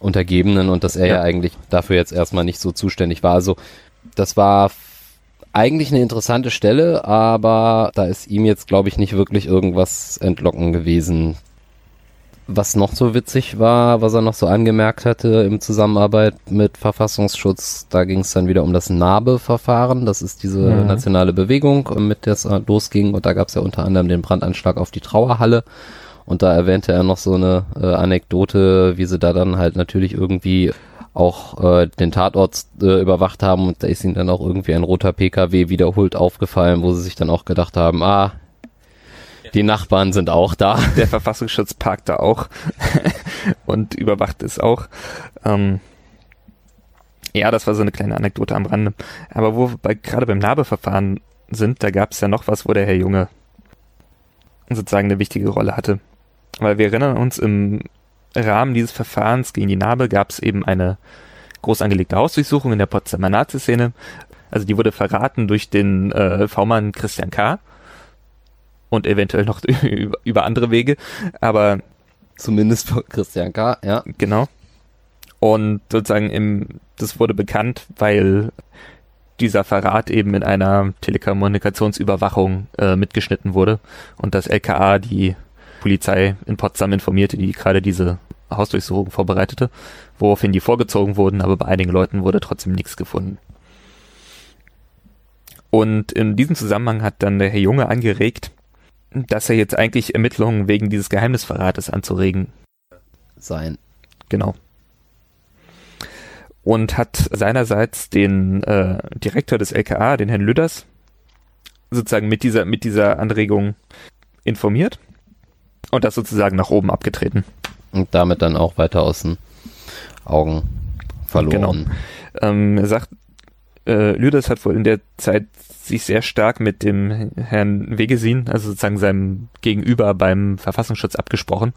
Untergebenen und dass er ja. ja eigentlich dafür jetzt erstmal nicht so zuständig war. Also das war eigentlich eine interessante Stelle, aber da ist ihm jetzt, glaube ich, nicht wirklich irgendwas entlocken gewesen, was noch so witzig war, was er noch so angemerkt hatte im Zusammenarbeit mit Verfassungsschutz, da ging es dann wieder um das NABE-Verfahren. Das ist diese mhm. nationale Bewegung, mit der es losging. Und da gab es ja unter anderem den Brandanschlag auf die Trauerhalle. Und da erwähnte er noch so eine äh, Anekdote, wie sie da dann halt natürlich irgendwie auch äh, den Tatort äh, überwacht haben und da ist ihnen dann auch irgendwie ein roter PKW wiederholt aufgefallen, wo sie sich dann auch gedacht haben, ah, die Nachbarn sind auch da. Der Verfassungsschutz parkt da auch und überwacht es auch. Ähm, ja, das war so eine kleine Anekdote am Rande. Aber wo wir bei, gerade beim Nabeverfahren sind, da gab es ja noch was, wo der Herr Junge sozusagen eine wichtige Rolle hatte. Weil wir erinnern uns, im Rahmen dieses Verfahrens gegen die Nabe gab es eben eine groß angelegte Hausdurchsuchung in der Potsdamer Nazi-Szene. Also die wurde verraten durch den äh, V-Mann Christian K und eventuell noch über andere Wege, aber zumindest für Christian K., ja. Genau. Und sozusagen im, das wurde bekannt, weil dieser Verrat eben in einer Telekommunikationsüberwachung äh, mitgeschnitten wurde und das LKA die Polizei in Potsdam informierte, die gerade diese Hausdurchsuchung vorbereitete, woraufhin die vorgezogen wurden, aber bei einigen Leuten wurde trotzdem nichts gefunden. Und in diesem Zusammenhang hat dann der Herr Junge angeregt, dass er jetzt eigentlich Ermittlungen wegen dieses Geheimnisverrates anzuregen sein. Genau. Und hat seinerseits den äh, Direktor des LKA, den Herrn Lüders, sozusagen mit dieser, mit dieser Anregung informiert und das sozusagen nach oben abgetreten. Und damit dann auch weiter aus den Augen verloren. Genau. Ähm, er sagt, äh, Lüders hat wohl in der Zeit sich sehr stark mit dem Herrn Wegesin, also sozusagen seinem Gegenüber beim Verfassungsschutz abgesprochen.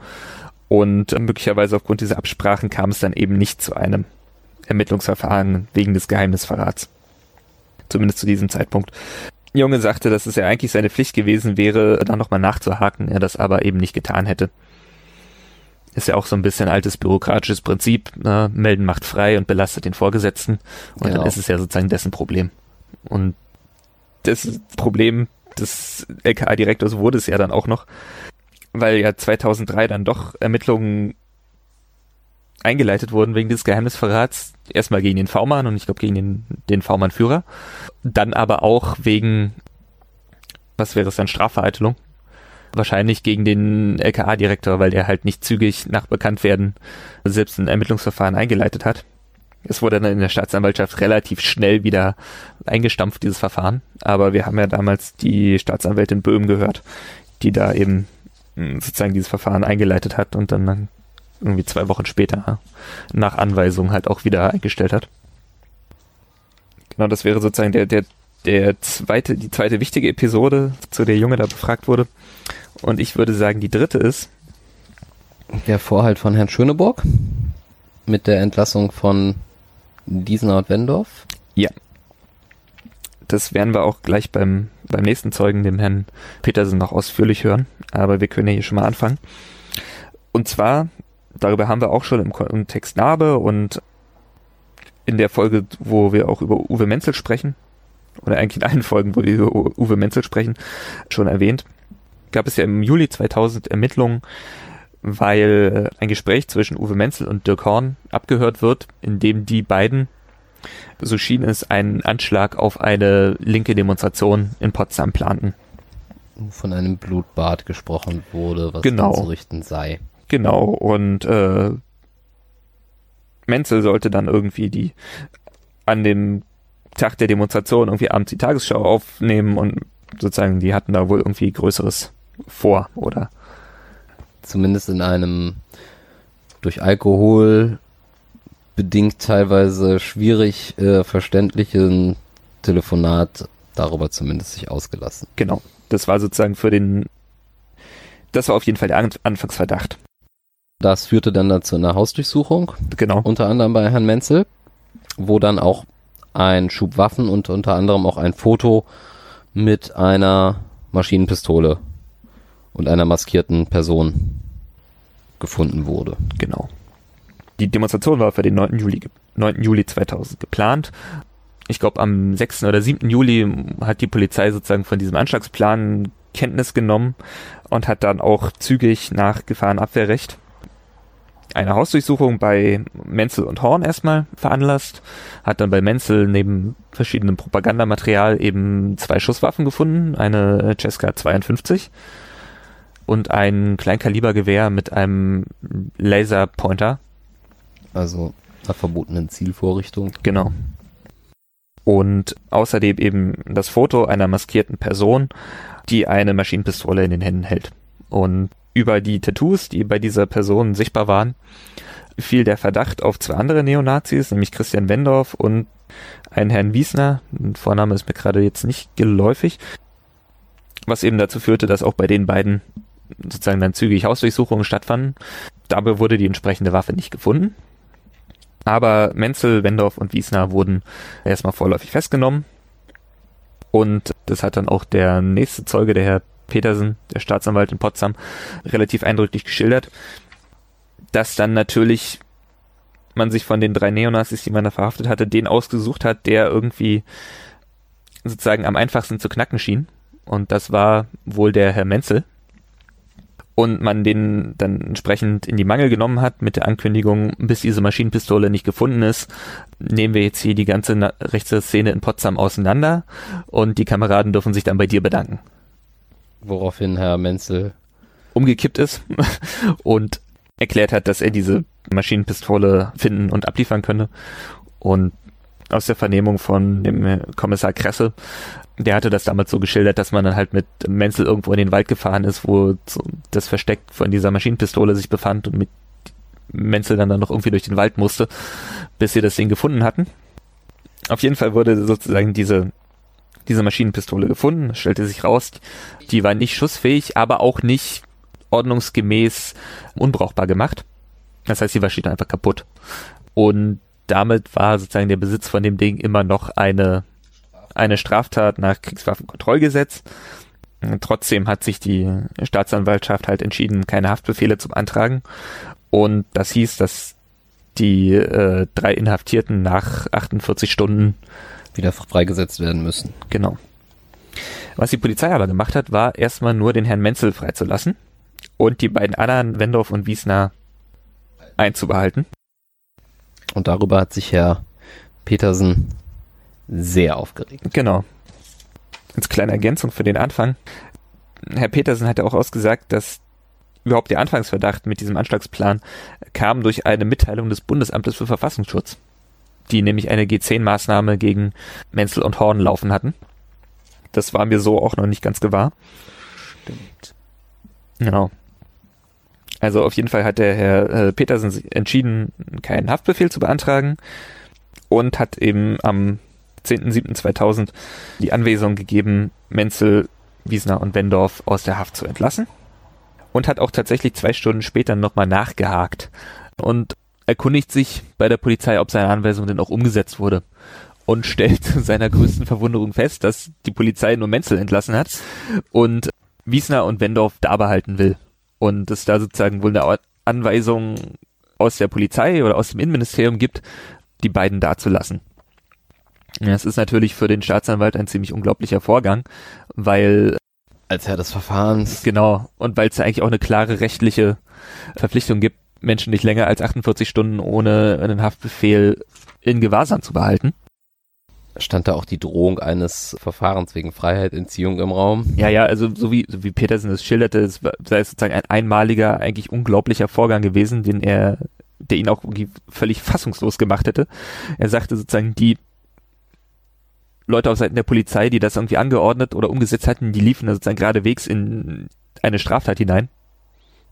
Und möglicherweise aufgrund dieser Absprachen kam es dann eben nicht zu einem Ermittlungsverfahren wegen des Geheimnisverrats. Zumindest zu diesem Zeitpunkt. Junge sagte, dass es ja eigentlich seine Pflicht gewesen wäre, da nochmal nachzuhaken, er das aber eben nicht getan hätte. Ist ja auch so ein bisschen altes bürokratisches Prinzip, ne? melden macht frei und belastet den Vorgesetzten. Und genau. dann ist es ja sozusagen dessen Problem. Und das Problem des LKA-Direktors wurde es ja dann auch noch, weil ja 2003 dann doch Ermittlungen eingeleitet wurden wegen des Geheimnisverrats. Erstmal gegen den V-Mann und ich glaube gegen den, den V-Mann-Führer. Dann aber auch wegen, was wäre es dann, Strafvereitelung. Wahrscheinlich gegen den LKA-Direktor, weil der halt nicht zügig nach Bekanntwerden selbst ein Ermittlungsverfahren eingeleitet hat. Es wurde dann in der Staatsanwaltschaft relativ schnell wieder eingestampft, dieses Verfahren. Aber wir haben ja damals die Staatsanwältin Böhm gehört, die da eben sozusagen dieses Verfahren eingeleitet hat und dann irgendwie zwei Wochen später nach Anweisung halt auch wieder eingestellt hat. Genau, das wäre sozusagen der, der, der zweite, die zweite wichtige Episode, zu der Junge da befragt wurde. Und ich würde sagen, die dritte ist. Der Vorhalt von Herrn Schöneburg mit der Entlassung von Diesner und Wendorf. Ja. Das werden wir auch gleich beim, beim nächsten Zeugen, dem Herrn Petersen, noch ausführlich hören. Aber wir können ja hier schon mal anfangen. Und zwar, darüber haben wir auch schon im, im Text Narbe und in der Folge, wo wir auch über Uwe Menzel sprechen, oder eigentlich in allen Folgen, wo wir über Uwe Menzel sprechen, schon erwähnt, gab es ja im Juli 2000 Ermittlungen, weil ein Gespräch zwischen Uwe Menzel und Dirk Horn abgehört wird, in dem die beiden, so schien es, einen Anschlag auf eine linke Demonstration in Potsdam planten. Von einem Blutbad gesprochen wurde, was genau. zu richten sei. Genau, und äh, Menzel sollte dann irgendwie die an dem Tag der Demonstration irgendwie abends die Tagesschau aufnehmen und sozusagen die hatten da wohl irgendwie Größeres vor, oder? Zumindest in einem durch Alkohol bedingt teilweise schwierig äh, verständlichen Telefonat darüber zumindest sich ausgelassen. Genau. Das war sozusagen für den, das war auf jeden Fall der Anfangsverdacht. Das führte dann dazu einer Hausdurchsuchung. Genau. Unter anderem bei Herrn Menzel, wo dann auch ein Schub Waffen und unter anderem auch ein Foto mit einer Maschinenpistole und einer maskierten Person gefunden wurde. Genau. Die Demonstration war für den 9. Juli, 9. Juli 2000 geplant. Ich glaube, am 6. oder 7. Juli hat die Polizei sozusagen von diesem Anschlagsplan Kenntnis genommen und hat dann auch zügig nach Gefahrenabwehrrecht eine Hausdurchsuchung bei Menzel und Horn erstmal veranlasst, hat dann bei Menzel neben verschiedenem Propagandamaterial eben zwei Schusswaffen gefunden, eine Cesca 52 und ein Kleinkalibergewehr mit einem Laserpointer. Also einer verbotenen Zielvorrichtung. Genau. Und außerdem eben das Foto einer maskierten Person, die eine Maschinenpistole in den Händen hält. Und über die Tattoos, die bei dieser Person sichtbar waren, fiel der Verdacht auf zwei andere Neonazis, nämlich Christian Wendorf und einen Herrn Wiesner. Ein Vorname ist mir gerade jetzt nicht geläufig. Was eben dazu führte, dass auch bei den beiden sozusagen dann zügig Hausdurchsuchungen stattfanden. Dabei wurde die entsprechende Waffe nicht gefunden. Aber Menzel, Wendorf und Wiesner wurden erstmal vorläufig festgenommen. Und das hat dann auch der nächste Zeuge, der Herr Petersen, der Staatsanwalt in Potsdam, relativ eindrücklich geschildert, dass dann natürlich man sich von den drei Neonazis, die man da verhaftet hatte, den ausgesucht hat, der irgendwie sozusagen am einfachsten zu knacken schien. Und das war wohl der Herr Menzel und man den dann entsprechend in die Mangel genommen hat mit der Ankündigung, bis diese Maschinenpistole nicht gefunden ist, nehmen wir jetzt hier die ganze rechte Szene in Potsdam auseinander und die Kameraden dürfen sich dann bei dir bedanken. Woraufhin Herr Menzel umgekippt ist und erklärt hat, dass er diese Maschinenpistole finden und abliefern könne. Und aus der Vernehmung von dem Kommissar Kresse der hatte das damals so geschildert, dass man dann halt mit Menzel irgendwo in den Wald gefahren ist, wo das Versteck von dieser Maschinenpistole sich befand und mit Menzel dann, dann noch irgendwie durch den Wald musste, bis sie das Ding gefunden hatten. Auf jeden Fall wurde sozusagen diese, diese Maschinenpistole gefunden, stellte sich raus, die war nicht schussfähig, aber auch nicht ordnungsgemäß unbrauchbar gemacht. Das heißt, sie war schied einfach kaputt. Und damit war sozusagen der Besitz von dem Ding immer noch eine eine Straftat nach Kriegswaffenkontrollgesetz. Trotzdem hat sich die Staatsanwaltschaft halt entschieden, keine Haftbefehle zu beantragen. Und das hieß, dass die äh, drei Inhaftierten nach 48 Stunden wieder freigesetzt werden müssen. Genau. Was die Polizei aber gemacht hat, war erstmal nur den Herrn Menzel freizulassen und die beiden anderen, Wendorf und Wiesner, einzubehalten. Und darüber hat sich Herr Petersen sehr aufgeregt. Genau. Als kleine Ergänzung für den Anfang. Herr Petersen hat ja auch ausgesagt, dass überhaupt der Anfangsverdacht mit diesem Anschlagsplan kam durch eine Mitteilung des Bundesamtes für Verfassungsschutz, die nämlich eine G10-Maßnahme gegen Menzel und Horn laufen hatten. Das war mir so auch noch nicht ganz gewahr. Stimmt. Genau. Also auf jeden Fall hat der Herr äh, Petersen entschieden, keinen Haftbefehl zu beantragen und hat eben am 10.07.2000 die Anweisung gegeben, Menzel, Wiesner und Wendorf aus der Haft zu entlassen und hat auch tatsächlich zwei Stunden später nochmal nachgehakt und erkundigt sich bei der Polizei, ob seine Anweisung denn auch umgesetzt wurde und stellt zu seiner größten Verwunderung fest, dass die Polizei nur Menzel entlassen hat und Wiesner und Wendorf da behalten will und es da sozusagen wohl eine Anweisung aus der Polizei oder aus dem Innenministerium gibt, die beiden da zu lassen. Das ist natürlich für den Staatsanwalt ein ziemlich unglaublicher Vorgang, weil als Herr des Verfahrens. Genau. Und weil es eigentlich auch eine klare rechtliche Verpflichtung gibt, Menschen nicht länger als 48 Stunden ohne einen Haftbefehl in Gewahrsam zu behalten. Stand da auch die Drohung eines Verfahrens wegen Freiheitentziehung im Raum? Ja, ja, also so wie, so wie Petersen es schilderte, es sei sozusagen ein einmaliger, eigentlich unglaublicher Vorgang gewesen, den er, der ihn auch völlig fassungslos gemacht hätte. Er sagte sozusagen, die Leute auf Seiten der Polizei, die das irgendwie angeordnet oder umgesetzt hatten, die liefen sozusagen geradewegs in eine Straftat hinein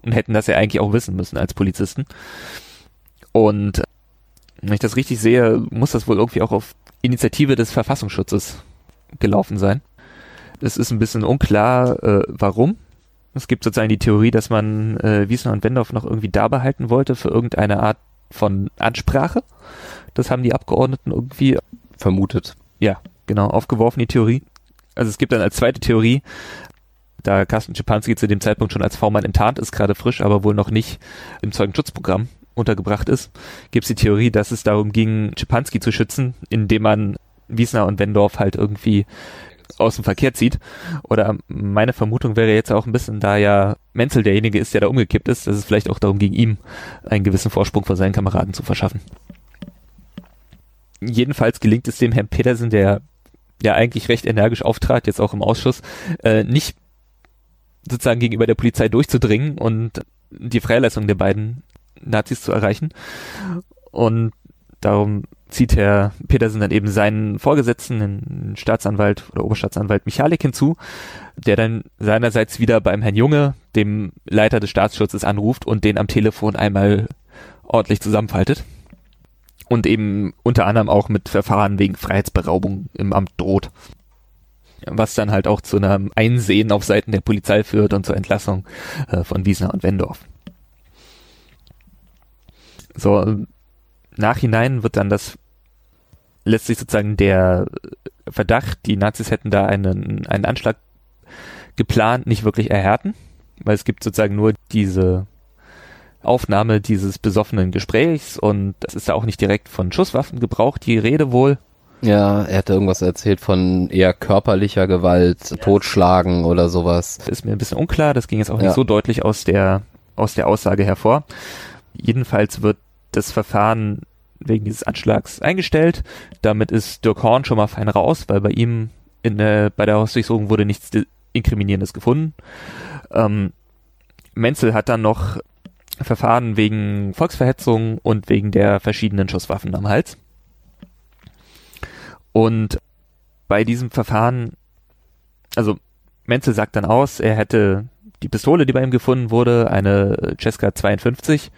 und hätten das ja eigentlich auch wissen müssen als Polizisten. Und wenn ich das richtig sehe, muss das wohl irgendwie auch auf Initiative des Verfassungsschutzes gelaufen sein. Es ist ein bisschen unklar, äh, warum. Es gibt sozusagen die Theorie, dass man äh, Wiesner und Wendorf noch irgendwie da behalten wollte für irgendeine Art von Ansprache. Das haben die Abgeordneten irgendwie vermutet. Ja, genau, aufgeworfen, die Theorie. Also es gibt dann als zweite Theorie, da Carsten Schipanski zu dem Zeitpunkt schon als V-Mann enttarnt ist, gerade frisch, aber wohl noch nicht im Zeugenschutzprogramm untergebracht ist, gibt es die Theorie, dass es darum ging, Schipanski zu schützen, indem man Wiesner und Wendorf halt irgendwie aus dem Verkehr zieht. Oder meine Vermutung wäre jetzt auch ein bisschen, da ja Menzel derjenige ist, der da umgekippt ist, dass es vielleicht auch darum ging, ihm einen gewissen Vorsprung vor seinen Kameraden zu verschaffen. Jedenfalls gelingt es dem Herrn Petersen, der ja eigentlich recht energisch auftrat, jetzt auch im Ausschuss, äh, nicht sozusagen gegenüber der Polizei durchzudringen und die Freilassung der beiden Nazis zu erreichen. Und darum zieht Herr Petersen dann eben seinen Vorgesetzten, den Staatsanwalt oder Oberstaatsanwalt Michalik hinzu, der dann seinerseits wieder beim Herrn Junge, dem Leiter des Staatsschutzes, anruft und den am Telefon einmal ordentlich zusammenfaltet. Und eben unter anderem auch mit Verfahren wegen Freiheitsberaubung im Amt droht was dann halt auch zu einem Einsehen auf Seiten der Polizei führt und zur Entlassung äh, von Wiesner und Wendorf. So, nachhinein wird dann das letztlich sozusagen der Verdacht, die Nazis hätten da einen, einen Anschlag geplant, nicht wirklich erhärten, weil es gibt sozusagen nur diese Aufnahme dieses besoffenen Gesprächs und das ist da auch nicht direkt von Schusswaffengebrauch die Rede wohl. Ja, er hatte irgendwas erzählt von eher körperlicher Gewalt, ja. Totschlagen oder sowas. Das ist mir ein bisschen unklar, das ging jetzt auch ja. nicht so deutlich aus der, aus der Aussage hervor. Jedenfalls wird das Verfahren wegen dieses Anschlags eingestellt. Damit ist Dirk Horn schon mal fein raus, weil bei ihm in der, bei der Hausdurchsuchung wurde nichts Inkriminierendes gefunden. Ähm, Menzel hat dann noch Verfahren wegen Volksverhetzung und wegen der verschiedenen Schusswaffen am Hals. Und bei diesem Verfahren, also Menzel sagt dann aus, er hätte die Pistole, die bei ihm gefunden wurde, eine Cesca 52,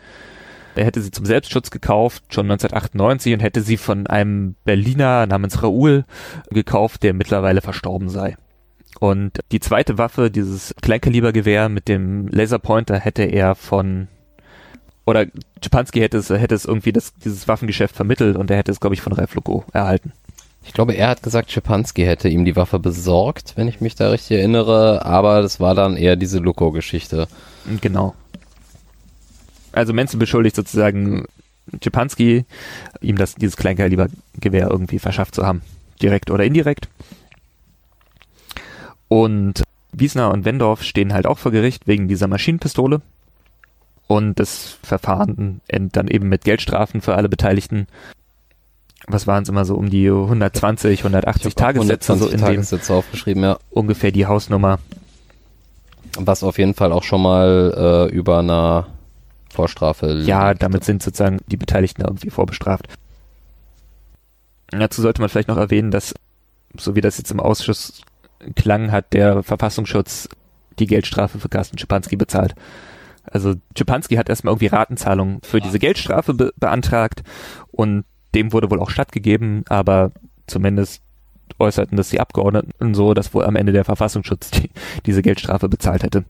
er hätte sie zum Selbstschutz gekauft, schon 1998, und hätte sie von einem Berliner namens Raoul gekauft, der mittlerweile verstorben sei. Und die zweite Waffe, dieses Kleinkalibergewehr mit dem Laserpointer, hätte er von oder Czepanski hätte es, hätte es irgendwie das, dieses Waffengeschäft vermittelt und er hätte es, glaube ich, von Ralf Loco erhalten. Ich glaube, er hat gesagt, Schipanski hätte ihm die Waffe besorgt, wenn ich mich da richtig erinnere, aber das war dann eher diese Luko-Geschichte. Genau. Also Menzel beschuldigt sozusagen Schipanski, ihm das, dieses Kleinkalibergewehr irgendwie verschafft zu haben. Direkt oder indirekt. Und Wiesner und Wendorf stehen halt auch vor Gericht wegen dieser Maschinenpistole. Und das Verfahren endet dann eben mit Geldstrafen für alle Beteiligten was waren es immer so um die 120, 180 Tagessätze 120 so in Tagessätze aufgeschrieben, ja. Ungefähr die Hausnummer. Was auf jeden Fall auch schon mal äh, über einer Vorstrafe liegt. Ja, damit sind sozusagen die Beteiligten irgendwie vorbestraft. Dazu sollte man vielleicht noch erwähnen, dass, so wie das jetzt im Ausschuss klang, hat der Verfassungsschutz die Geldstrafe für Carsten Schipanski bezahlt. Also Czepanski hat erstmal irgendwie Ratenzahlung für diese Geldstrafe be beantragt und dem wurde wohl auch stattgegeben, aber zumindest äußerten das die Abgeordneten so, dass wohl am Ende der Verfassungsschutz die, diese Geldstrafe bezahlt hätte.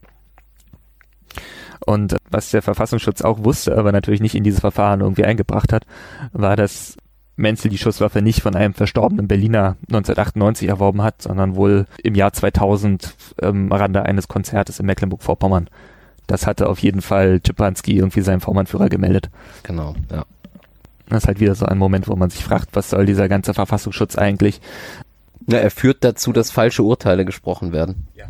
Und was der Verfassungsschutz auch wusste, aber natürlich nicht in dieses Verfahren irgendwie eingebracht hat, war, dass Menzel die Schusswaffe nicht von einem verstorbenen Berliner 1998 erworben hat, sondern wohl im Jahr 2000 ähm, Rande eines Konzertes in Mecklenburg-Vorpommern. Das hatte auf jeden Fall Czepanski irgendwie seinem Vormannführer gemeldet. Genau, ja. Das ist halt wieder so ein Moment, wo man sich fragt, was soll dieser ganze Verfassungsschutz eigentlich? Ja, er führt dazu, dass falsche Urteile gesprochen werden. Ja.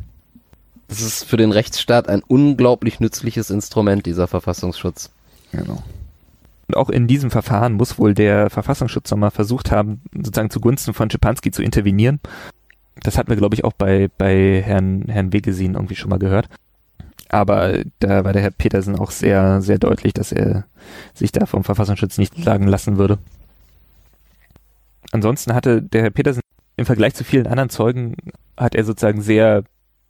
Das ist für den Rechtsstaat ein unglaublich nützliches Instrument, dieser Verfassungsschutz. Genau. Und auch in diesem Verfahren muss wohl der Verfassungsschutz nochmal versucht haben, sozusagen zugunsten von Schipanski zu intervenieren. Das hatten wir, glaube ich, auch bei, bei Herrn, Herrn Wegesin irgendwie schon mal gehört. Aber da war der Herr Petersen auch sehr, sehr deutlich, dass er sich da vom Verfassungsschutz nicht sagen lassen würde. Ansonsten hatte der Herr Petersen im Vergleich zu vielen anderen Zeugen hat er sozusagen sehr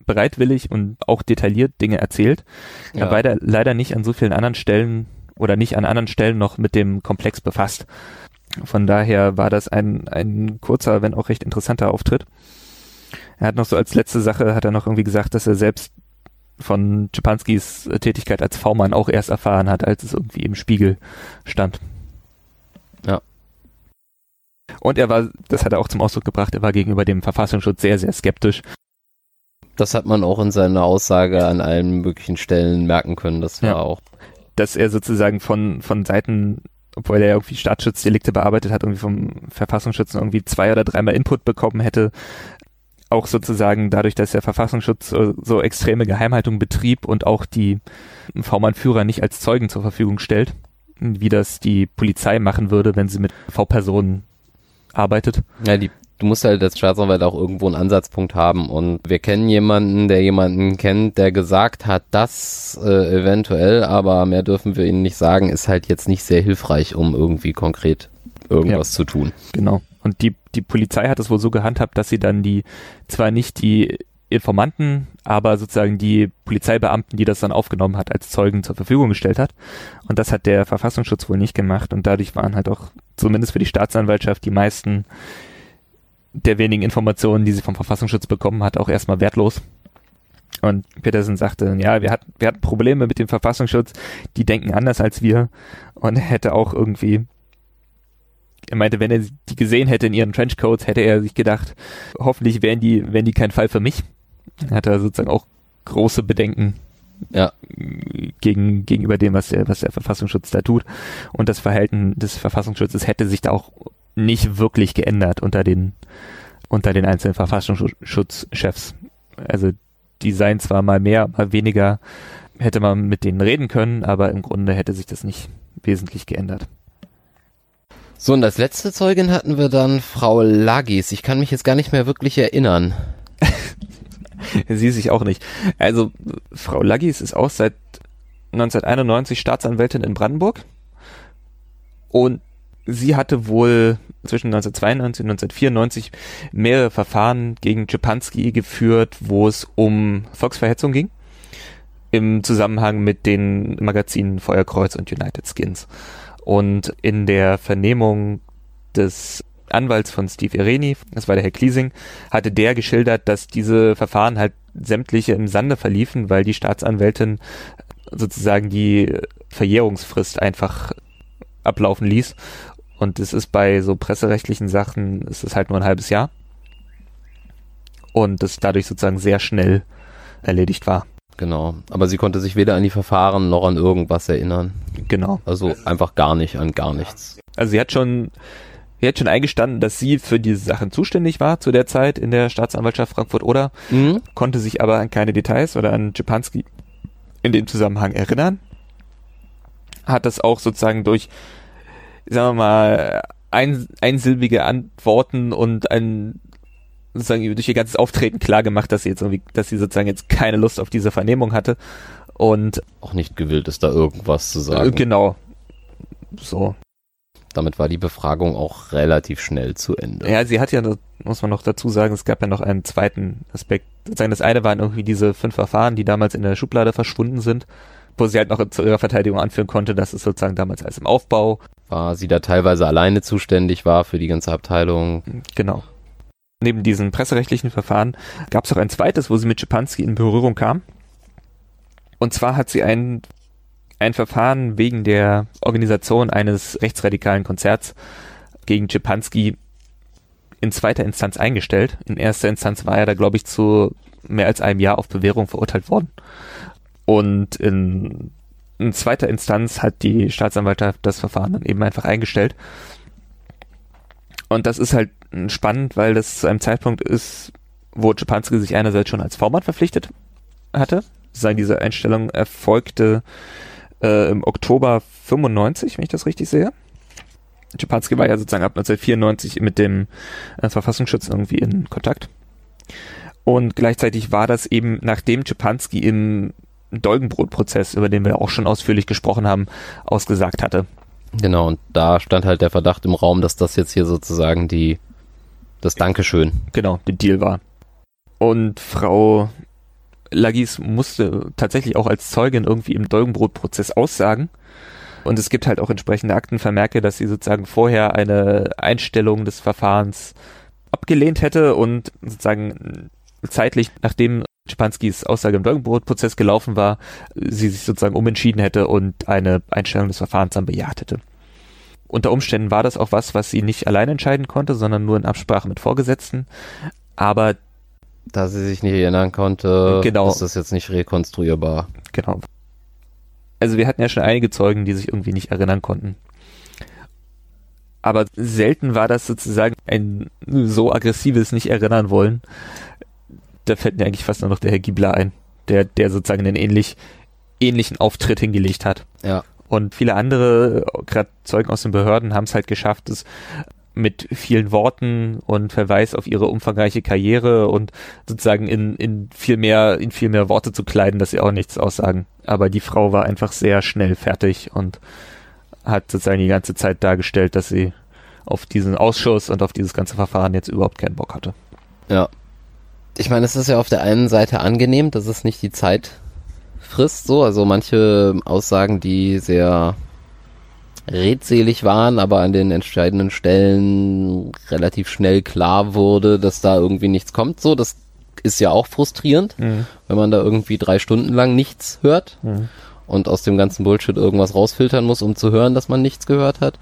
bereitwillig und auch detailliert Dinge erzählt. Ja. Aber leider, leider nicht an so vielen anderen Stellen oder nicht an anderen Stellen noch mit dem Komplex befasst. Von daher war das ein, ein kurzer, wenn auch recht interessanter Auftritt. Er hat noch so als letzte Sache, hat er noch irgendwie gesagt, dass er selbst von Czepanskis Tätigkeit als V-Mann auch erst erfahren hat, als es irgendwie im Spiegel stand. Ja. Und er war, das hat er auch zum Ausdruck gebracht, er war gegenüber dem Verfassungsschutz sehr, sehr skeptisch. Das hat man auch in seiner Aussage an allen möglichen Stellen merken können. Das war ja. auch dass er sozusagen von, von Seiten, obwohl er irgendwie Staatsschutzdelikte bearbeitet hat, irgendwie vom Verfassungsschutz irgendwie zwei oder dreimal Input bekommen hätte, auch sozusagen dadurch, dass der Verfassungsschutz so, so extreme Geheimhaltung betrieb und auch die V-Mann-Führer nicht als Zeugen zur Verfügung stellt, wie das die Polizei machen würde, wenn sie mit V-Personen arbeitet. Ja, die du musst halt als Staatsanwalt auch irgendwo einen Ansatzpunkt haben und wir kennen jemanden, der jemanden kennt, der gesagt hat, das äh, eventuell, aber mehr dürfen wir ihnen nicht sagen, ist halt jetzt nicht sehr hilfreich, um irgendwie konkret irgendwas ja, zu tun. Genau. Und die, die Polizei hat es wohl so gehandhabt, dass sie dann die, zwar nicht die Informanten, aber sozusagen die Polizeibeamten, die das dann aufgenommen hat, als Zeugen zur Verfügung gestellt hat. Und das hat der Verfassungsschutz wohl nicht gemacht. Und dadurch waren halt auch, zumindest für die Staatsanwaltschaft, die meisten der wenigen Informationen, die sie vom Verfassungsschutz bekommen hat, auch erstmal wertlos. Und Petersen sagte, ja, wir hatten, wir hatten Probleme mit dem Verfassungsschutz, die denken anders als wir. Und hätte auch irgendwie, er meinte, wenn er die gesehen hätte in ihren Trenchcoats, hätte er sich gedacht, hoffentlich wären die, wären die kein Fall für mich. Er hatte sozusagen auch große Bedenken ja. gegen, gegenüber dem, was der, was der Verfassungsschutz da tut. Und das Verhalten des Verfassungsschutzes hätte sich da auch nicht wirklich geändert unter den, unter den einzelnen Verfassungsschutzchefs. Also die seien zwar mal mehr, mal weniger, hätte man mit denen reden können, aber im Grunde hätte sich das nicht wesentlich geändert. So, und als letzte Zeugin hatten wir dann Frau Lagis. Ich kann mich jetzt gar nicht mehr wirklich erinnern. Sie sich auch nicht. Also, Frau Lagis ist auch seit 1991 Staatsanwältin in Brandenburg. Und sie hatte wohl zwischen 1992 und 1994 mehrere Verfahren gegen Czepanski geführt, wo es um Volksverhetzung ging. Im Zusammenhang mit den Magazinen Feuerkreuz und United Skins. Und in der Vernehmung des Anwalts von Steve Ireni, das war der Herr Kliesing, hatte der geschildert, dass diese Verfahren halt sämtliche im Sande verliefen, weil die Staatsanwältin sozusagen die Verjährungsfrist einfach ablaufen ließ und es ist bei so presserechtlichen Sachen, ist es halt nur ein halbes Jahr. Und das dadurch sozusagen sehr schnell erledigt war. Genau. Aber sie konnte sich weder an die Verfahren noch an irgendwas erinnern. Genau. Also einfach gar nicht, an gar nichts. Also sie hat schon, sie hat schon eingestanden, dass sie für diese Sachen zuständig war zu der Zeit in der Staatsanwaltschaft Frankfurt oder, mhm. konnte sich aber an keine Details oder an Czepanski in dem Zusammenhang erinnern. Hat das auch sozusagen durch sagen wir mal, ein, einsilbige Antworten und ein sozusagen durch ihr ganzes Auftreten klar gemacht, dass sie jetzt irgendwie, dass sie sozusagen jetzt keine Lust auf diese Vernehmung hatte und auch nicht gewillt ist, da irgendwas zu sagen. Äh, genau. So. Damit war die Befragung auch relativ schnell zu Ende. Ja, sie hat ja, muss man noch dazu sagen, es gab ja noch einen zweiten Aspekt. Sozusagen das eine waren irgendwie diese fünf Verfahren, die damals in der Schublade verschwunden sind wo sie halt noch zu ihrer Verteidigung anführen konnte, dass es sozusagen damals als im Aufbau war, sie da teilweise alleine zuständig war für die ganze Abteilung. Genau. Neben diesen presserechtlichen Verfahren gab es auch ein zweites, wo sie mit Schipanski in Berührung kam. Und zwar hat sie ein, ein Verfahren wegen der Organisation eines rechtsradikalen Konzerts gegen Schipanski in zweiter Instanz eingestellt. In erster Instanz war er da, glaube ich, zu mehr als einem Jahr auf Bewährung verurteilt worden. Und in, in zweiter Instanz hat die Staatsanwaltschaft das Verfahren dann eben einfach eingestellt. Und das ist halt spannend, weil das zu einem Zeitpunkt ist, wo Czepanski sich einerseits schon als Vormann verpflichtet hatte. Sagen diese Einstellung erfolgte äh, im Oktober 95, wenn ich das richtig sehe. Czepanski war ja sozusagen ab 1994 mit dem äh, Verfassungsschutz irgendwie in Kontakt. Und gleichzeitig war das eben, nachdem Czepanski im Dolgenbrot-Prozess, über den wir auch schon ausführlich gesprochen haben, ausgesagt hatte. Genau, und da stand halt der Verdacht im Raum, dass das jetzt hier sozusagen die, das Dankeschön. Genau, der Deal war. Und Frau Lagis musste tatsächlich auch als Zeugin irgendwie im Dolgenbrot-Prozess aussagen. Und es gibt halt auch entsprechende Aktenvermerke, dass sie sozusagen vorher eine Einstellung des Verfahrens abgelehnt hätte und sozusagen zeitlich, nachdem Schipanskis Aussage im Dolgenbrot-Prozess gelaufen war, sie sich sozusagen umentschieden hätte und eine Einstellung des Verfahrens dann bejaht hätte. Unter Umständen war das auch was, was sie nicht allein entscheiden konnte, sondern nur in Absprache mit Vorgesetzten. Aber da sie sich nicht erinnern konnte, genau, ist das jetzt nicht rekonstruierbar. Genau. Also wir hatten ja schon einige Zeugen, die sich irgendwie nicht erinnern konnten. Aber selten war das sozusagen ein so aggressives Nicht-Erinnern wollen, da fällt mir eigentlich fast nur noch der Herr Giebler ein, der, der sozusagen einen ähnlich, ähnlichen Auftritt hingelegt hat. Ja. Und viele andere, gerade Zeugen aus den Behörden, haben es halt geschafft, es mit vielen Worten und Verweis auf ihre umfangreiche Karriere und sozusagen in, in viel mehr, in viel mehr Worte zu kleiden, dass sie auch nichts aussagen. Aber die Frau war einfach sehr schnell fertig und hat sozusagen die ganze Zeit dargestellt, dass sie auf diesen Ausschuss und auf dieses ganze Verfahren jetzt überhaupt keinen Bock hatte. Ja, ich meine, es ist ja auf der einen Seite angenehm, dass es nicht die Zeit frisst, so. Also manche Aussagen, die sehr redselig waren, aber an den entscheidenden Stellen relativ schnell klar wurde, dass da irgendwie nichts kommt, so. Das ist ja auch frustrierend, mhm. wenn man da irgendwie drei Stunden lang nichts hört mhm. und aus dem ganzen Bullshit irgendwas rausfiltern muss, um zu hören, dass man nichts gehört hat.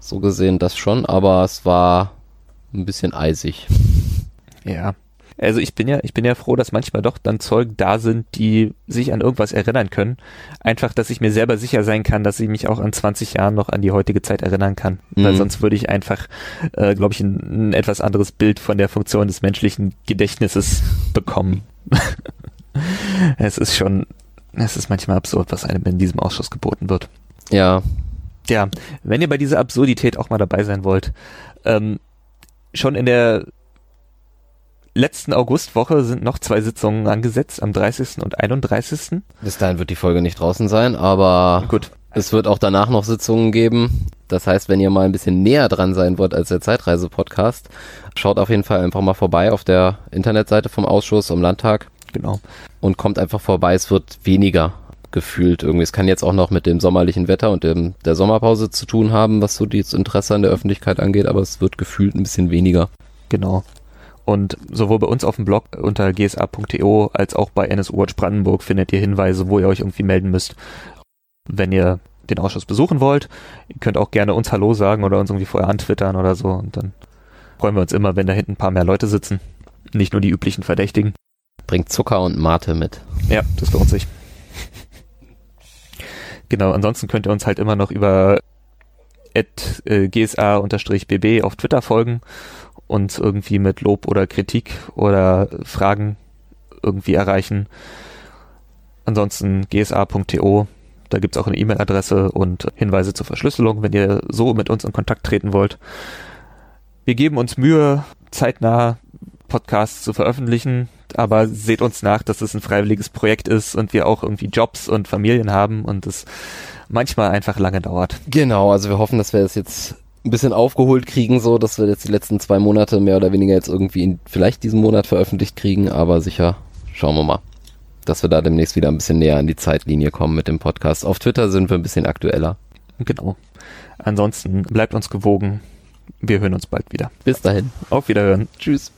So gesehen das schon, aber es war ein bisschen eisig. Ja, also ich bin ja, ich bin ja froh, dass manchmal doch dann Zeugen da sind, die sich an irgendwas erinnern können. Einfach, dass ich mir selber sicher sein kann, dass ich mich auch an 20 Jahren noch an die heutige Zeit erinnern kann. Mhm. Weil sonst würde ich einfach, äh, glaube ich, ein, ein etwas anderes Bild von der Funktion des menschlichen Gedächtnisses bekommen. es ist schon, es ist manchmal absurd, was einem in diesem Ausschuss geboten wird. Ja. Ja, wenn ihr bei dieser Absurdität auch mal dabei sein wollt, ähm, schon in der letzten Augustwoche sind noch zwei Sitzungen angesetzt, am 30. und 31. Bis dahin wird die Folge nicht draußen sein, aber gut. Es wird auch danach noch Sitzungen geben. Das heißt, wenn ihr mal ein bisschen näher dran sein wollt als der Zeitreise-Podcast, schaut auf jeden Fall einfach mal vorbei auf der Internetseite vom Ausschuss am Landtag. Genau. Und kommt einfach vorbei. Es wird weniger gefühlt irgendwie. Es kann jetzt auch noch mit dem sommerlichen Wetter und dem, der Sommerpause zu tun haben, was so das Interesse an der Öffentlichkeit angeht, aber es wird gefühlt ein bisschen weniger. Genau. Und sowohl bei uns auf dem Blog unter gsa.to als auch bei NSU Watch Brandenburg findet ihr Hinweise, wo ihr euch irgendwie melden müsst, wenn ihr den Ausschuss besuchen wollt. Ihr könnt auch gerne uns Hallo sagen oder uns irgendwie vorher antwittern oder so. Und dann freuen wir uns immer, wenn da hinten ein paar mehr Leute sitzen. Nicht nur die üblichen Verdächtigen. Bringt Zucker und Mate mit. Ja, das lohnt sich. genau, ansonsten könnt ihr uns halt immer noch über äh, gsa-bb auf Twitter folgen uns irgendwie mit Lob oder Kritik oder Fragen irgendwie erreichen. Ansonsten gsa.to, da gibt's auch eine E-Mail-Adresse und Hinweise zur Verschlüsselung, wenn ihr so mit uns in Kontakt treten wollt. Wir geben uns Mühe, zeitnah Podcasts zu veröffentlichen, aber seht uns nach, dass es ein freiwilliges Projekt ist und wir auch irgendwie Jobs und Familien haben und es manchmal einfach lange dauert. Genau, also wir hoffen, dass wir das jetzt ein bisschen aufgeholt kriegen, so dass wir jetzt die letzten zwei Monate mehr oder weniger jetzt irgendwie in vielleicht diesen Monat veröffentlicht kriegen, aber sicher schauen wir mal. dass wir da demnächst wieder ein bisschen näher an die Zeitlinie kommen mit dem Podcast. Auf Twitter sind wir ein bisschen aktueller. Genau. Ansonsten bleibt uns gewogen. Wir hören uns bald wieder. Bis dahin. Auf Wiederhören. Tschüss.